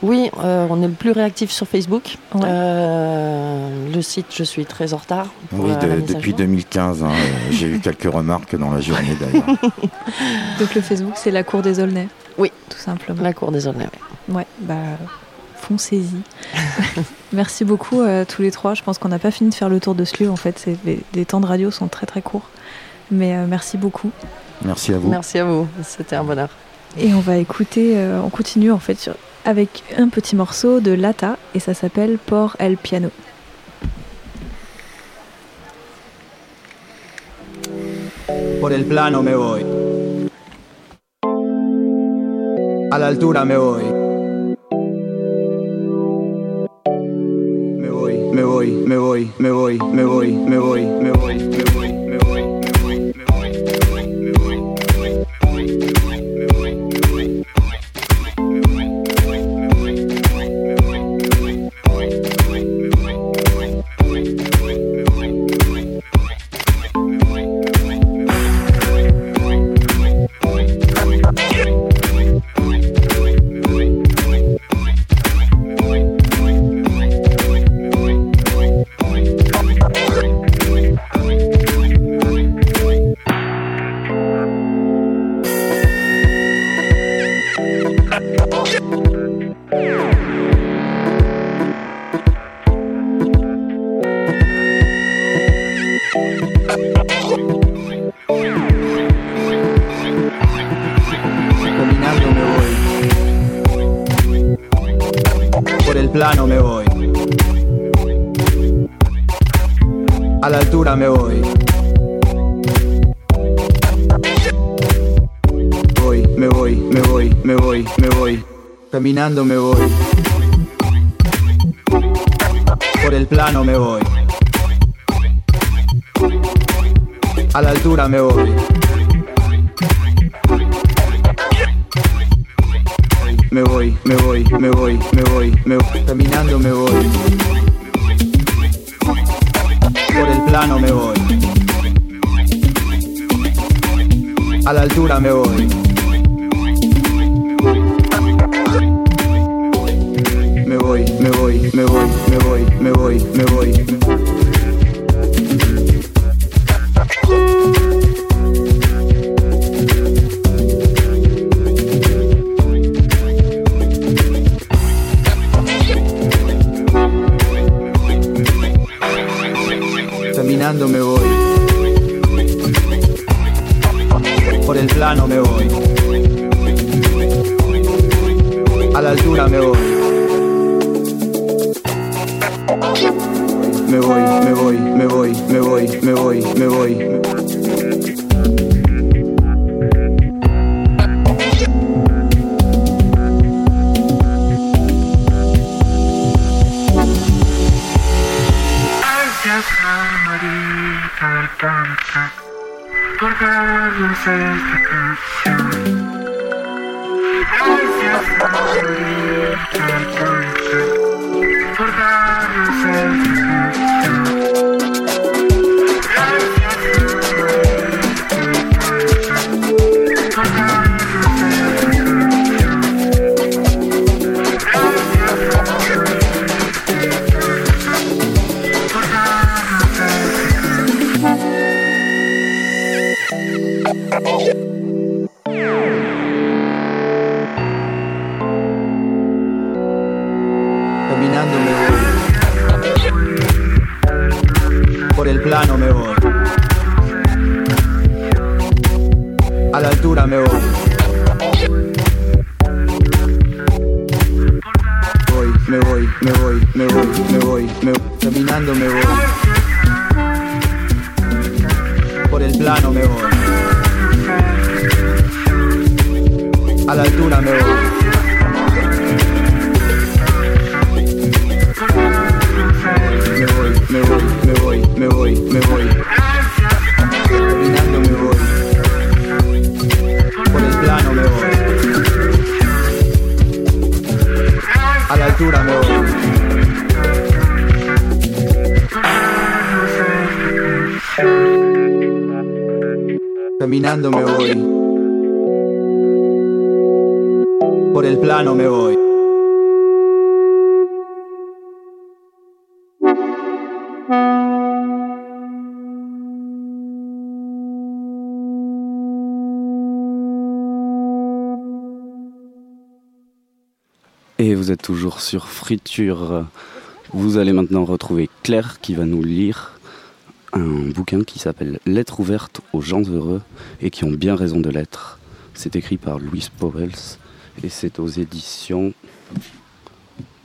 Oui, euh, on est le plus réactif sur Facebook. Euh, le site, je suis très en retard. pour Oui de- depuis jour. 2015 hein, euh, j'ai eu quelques remarques dans la journée d'ailleurs. Donc le Facebook, c'est la cour des Aulnay. Oui, tout simplement. La cour des Aulnay. Ouais, bah foncez-y. Merci beaucoup à tous les trois. Je pense qu'on n'a pas fini de faire le tour de ce lieu. En fait, c'est les, les temps de radio sont très très courts. Mais euh, merci beaucoup. Merci à vous. Merci à vous, c'était un bonheur. Et on va écouter, euh, on continue en fait sur- avec un petit morceau de Lata et ça s'appelle Por el Piano. Por el plano me voy. A la altura me voy. Me voy, me voy, me voy, me voy, me voy, me voy, me voy, me voy, Caminando me voy. Por el plano me voy. A la altura me voy. Me voy, me voy, me voy, me voy, me voy. Caminando me voy. Por el plano me voy. A la altura me voy. Caminando me voy. Por el plano me voy. A la altura me voy. Voy, me voy, me voy, me voy, me voy, me voy. Caminando me voy. Por el plano me voy. A la altura me voy. Me voy, me voy, me voy, me voy. Caminando me voy. Por el plano me voy. A la altura me voy. Caminando me voy. Por el plano me voy. Vous êtes toujours sur Friture. Vous allez maintenant retrouver Claire qui va nous lire un bouquin qui s'appelle Lettres ouvertes aux gens heureux et qui ont bien raison de l'être. C'est écrit par Louise Powells et c'est aux éditions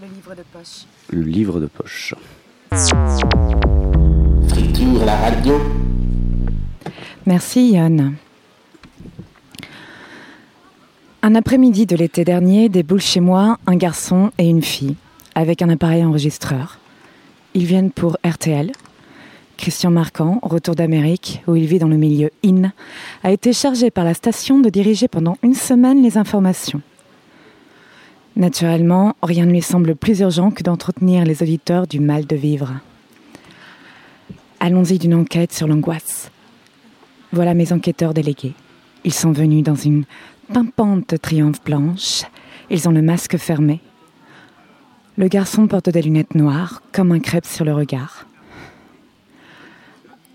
Le livre de poche. Le livre de poche. Friture, la radio. Merci Yann. Un après-midi de l'été dernier déboule chez moi un garçon et une fille avec un appareil enregistreur. Ils viennent pour RTL. Christian Marquand, retour d'Amérique, où il vit dans le milieu IN, a été chargé par la station de diriger pendant une semaine les informations. Naturellement, rien ne lui semble plus urgent que d'entretenir les auditeurs du mal de vivre. Allons-y d'une enquête sur l'angoisse. Voilà mes enquêteurs délégués. Ils sont venus dans une pimpante triomphe blanche. Ils ont le masque fermé. Le garçon porte des lunettes noires, comme un crêpe sur le regard.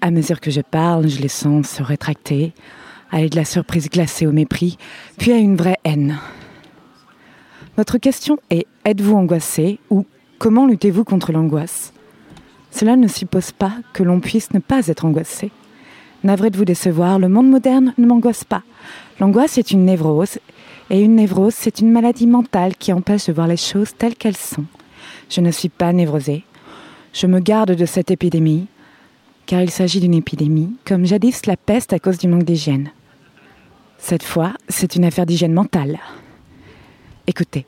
À mesure que je parle, je les sens se rétracter, aller de la surprise glacée au mépris, puis à une vraie haine. Votre question est êtes-vous angoissé ou comment luttez-vous contre l'angoisse? Cela ne suppose pas que l'on puisse ne pas être angoissé. Navré de vous décevoir, le monde moderne ne m'angoisse pas. L'angoisse est une névrose, et une névrose, c'est une maladie mentale qui empêche de voir les choses telles qu'elles sont. Je ne suis pas névrosée. Je me garde de cette épidémie, car il s'agit d'une épidémie, comme jadis la peste à cause du manque d'hygiène. Cette fois, c'est une affaire d'hygiène mentale. Écoutez.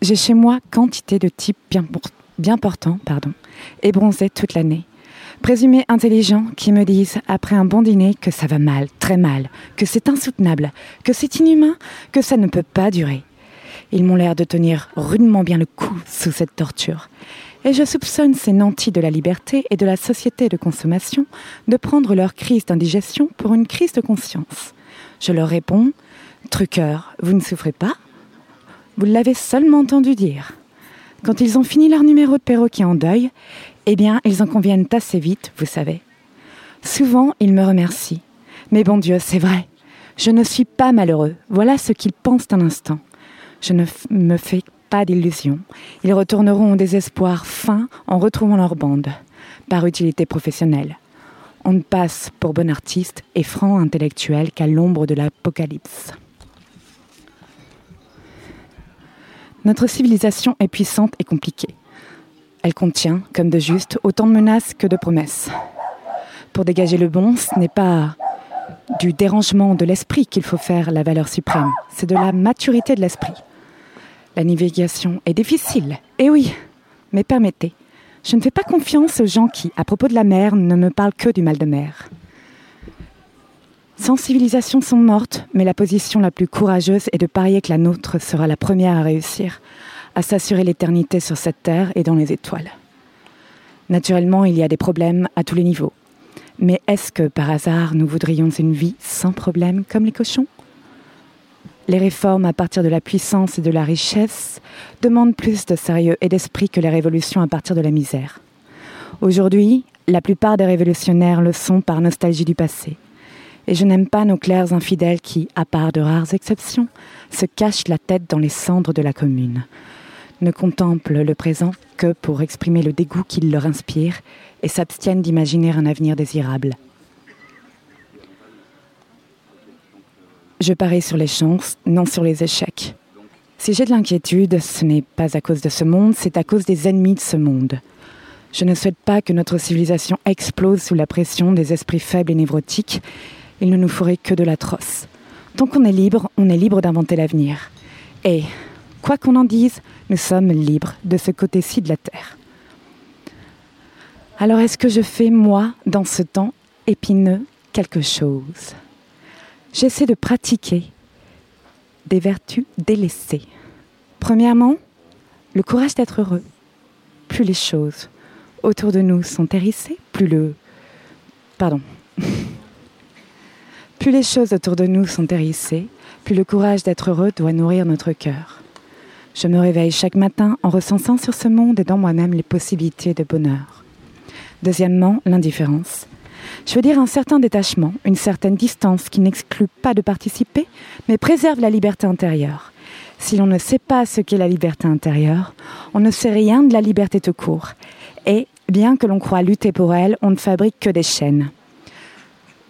J'ai chez moi quantité de types bien, bien portants pardon, et bronzés toute l'année. Présumés intelligents qui me disent, après un bon dîner, que ça va mal, très mal, que c'est insoutenable, que c'est inhumain, que ça ne peut pas durer. Ils m'ont l'air de tenir rudement bien le coup sous cette torture. Et je soupçonne ces nantis de la liberté et de la société de consommation de prendre leur crise d'indigestion pour une crise de conscience. Je leur réponds, truqueur, vous ne souffrez pas? Vous l'avez seulement entendu dire. Quand ils ont fini leur numéro de perroquet en deuil, eh bien, ils en conviennent assez vite, vous savez. Souvent, ils me remercient. Mais bon Dieu, c'est vrai. Je ne suis pas malheureux. Voilà ce qu'ils pensent un instant. Je ne me fais pas d'illusions. Ils retourneront au désespoir fin en retrouvant leur bande, par utilité professionnelle. On ne passe pour bon artiste et franc intellectuel qu'à l'ombre de l'apocalypse. Notre civilisation est puissante et compliquée. Elle contient, comme de juste, autant de menaces que de promesses. Pour dégager le bon, ce n'est pas du dérangement de l'esprit qu'il faut faire la valeur suprême, c'est de la maturité de l'esprit. La navigation est difficile, et oui, mais permettez, Je ne fais pas confiance aux gens qui, à propos de la mer, ne me parlent que du mal de mer. Sans civilisation sont mortes, mais la position la plus courageuse est de parier que la nôtre sera la première à réussir, à s'assurer l'éternité sur cette terre et dans les étoiles. Naturellement, il y a des problèmes à tous les niveaux. Mais est-ce que, par hasard, nous voudrions une vie sans problème comme les cochons? Les réformes à partir de la puissance et de la richesse demandent plus de sérieux et d'esprit que les révolutions à partir de la misère. Aujourd'hui, la plupart des révolutionnaires le sont par nostalgie du passé. Et je n'aime pas nos clercs infidèles qui, à part de rares exceptions, se cachent la tête dans les cendres de la commune, ne contemplent le présent que pour exprimer le dégoût qu'il leur inspire et s'abstiennent d'imaginer un avenir désirable. Je parie sur les chances, non sur les échecs. Si j'ai de l'inquiétude, ce n'est pas à cause de ce monde, c'est à cause des ennemis de ce monde. Je ne souhaite pas que notre civilisation explose sous la pression des esprits faibles et névrotiques. Il ne nous ferait que de l'atroce. Tant qu'on est libre, on est libre d'inventer l'avenir. Et, quoi qu'on en dise, nous sommes libres de ce côté-ci de la Terre. Alors est-ce que je fais, moi, dans ce temps épineux, quelque chose? J'essaie de pratiquer des vertus délaissées. Premièrement, le courage d'être heureux. Plus les choses autour de nous sont hérissées, plus le... Pardon. plus les choses autour de nous sont hérissées, plus le courage d'être heureux doit nourrir notre cœur. Je me réveille chaque matin en recensant sur ce monde et dans moi-même les possibilités de bonheur. Deuxièmement, l'indifférence. Je veux dire un certain détachement, une certaine distance qui n'exclut pas de participer, mais préserve la liberté intérieure. Si l'on ne sait pas ce qu'est la liberté intérieure, on ne sait rien de la liberté tout court. Et, bien que l'on croit lutter pour elle, on ne fabrique que des chaînes.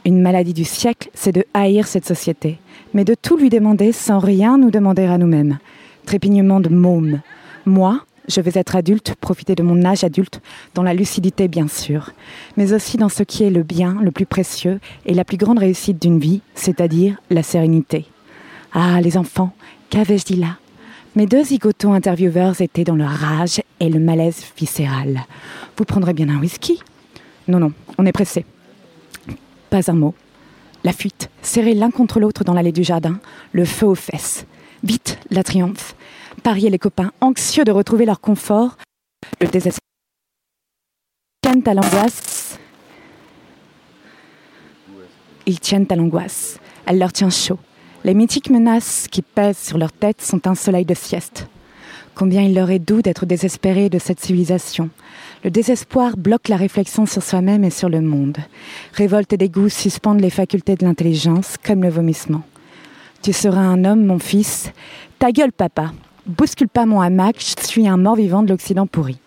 Une maladie du siècle, c'est de haïr cette société, mais de tout lui demander sans rien nous demander à nous-mêmes. Trépignement de môme. Moi, je veux être adulte, profiter de mon âge adulte, dans la lucidité bien sûr, mais aussi dans ce qui est le bien le plus précieux et la plus grande réussite d'une vie, c'est-à-dire la sérénité. Ah, les enfants, qu'avais-je dit là? Mes deux zigotos intervieweurs étaient dans leur rage et le malaise viscéral. Vous prendrez bien un whisky? Non, non, on est pressé. Pas un mot. La fuite, serrés l'un contre l'autre dans l'allée du jardin, le feu aux fesses. Vite, la triomphe parier les copains, anxieux de retrouver leur confort, le désespoir. Tiennent à l'angoisse. Ils tiennent à l'angoisse. Elle leur tient chaud. Les mythiques menaces qui pèsent sur leur tête sont un soleil de sieste. Combien il leur est doux d'être désespérés de cette civilisation. Le désespoir bloque la réflexion sur soi-même et sur le monde. Révolte et dégoût suspendent les facultés de l'intelligence, comme le vomissement. Tu seras un homme, mon fils. Ta gueule, papa bouscule pas mon hamac, je suis un mort-vivant de l'Occident pourri.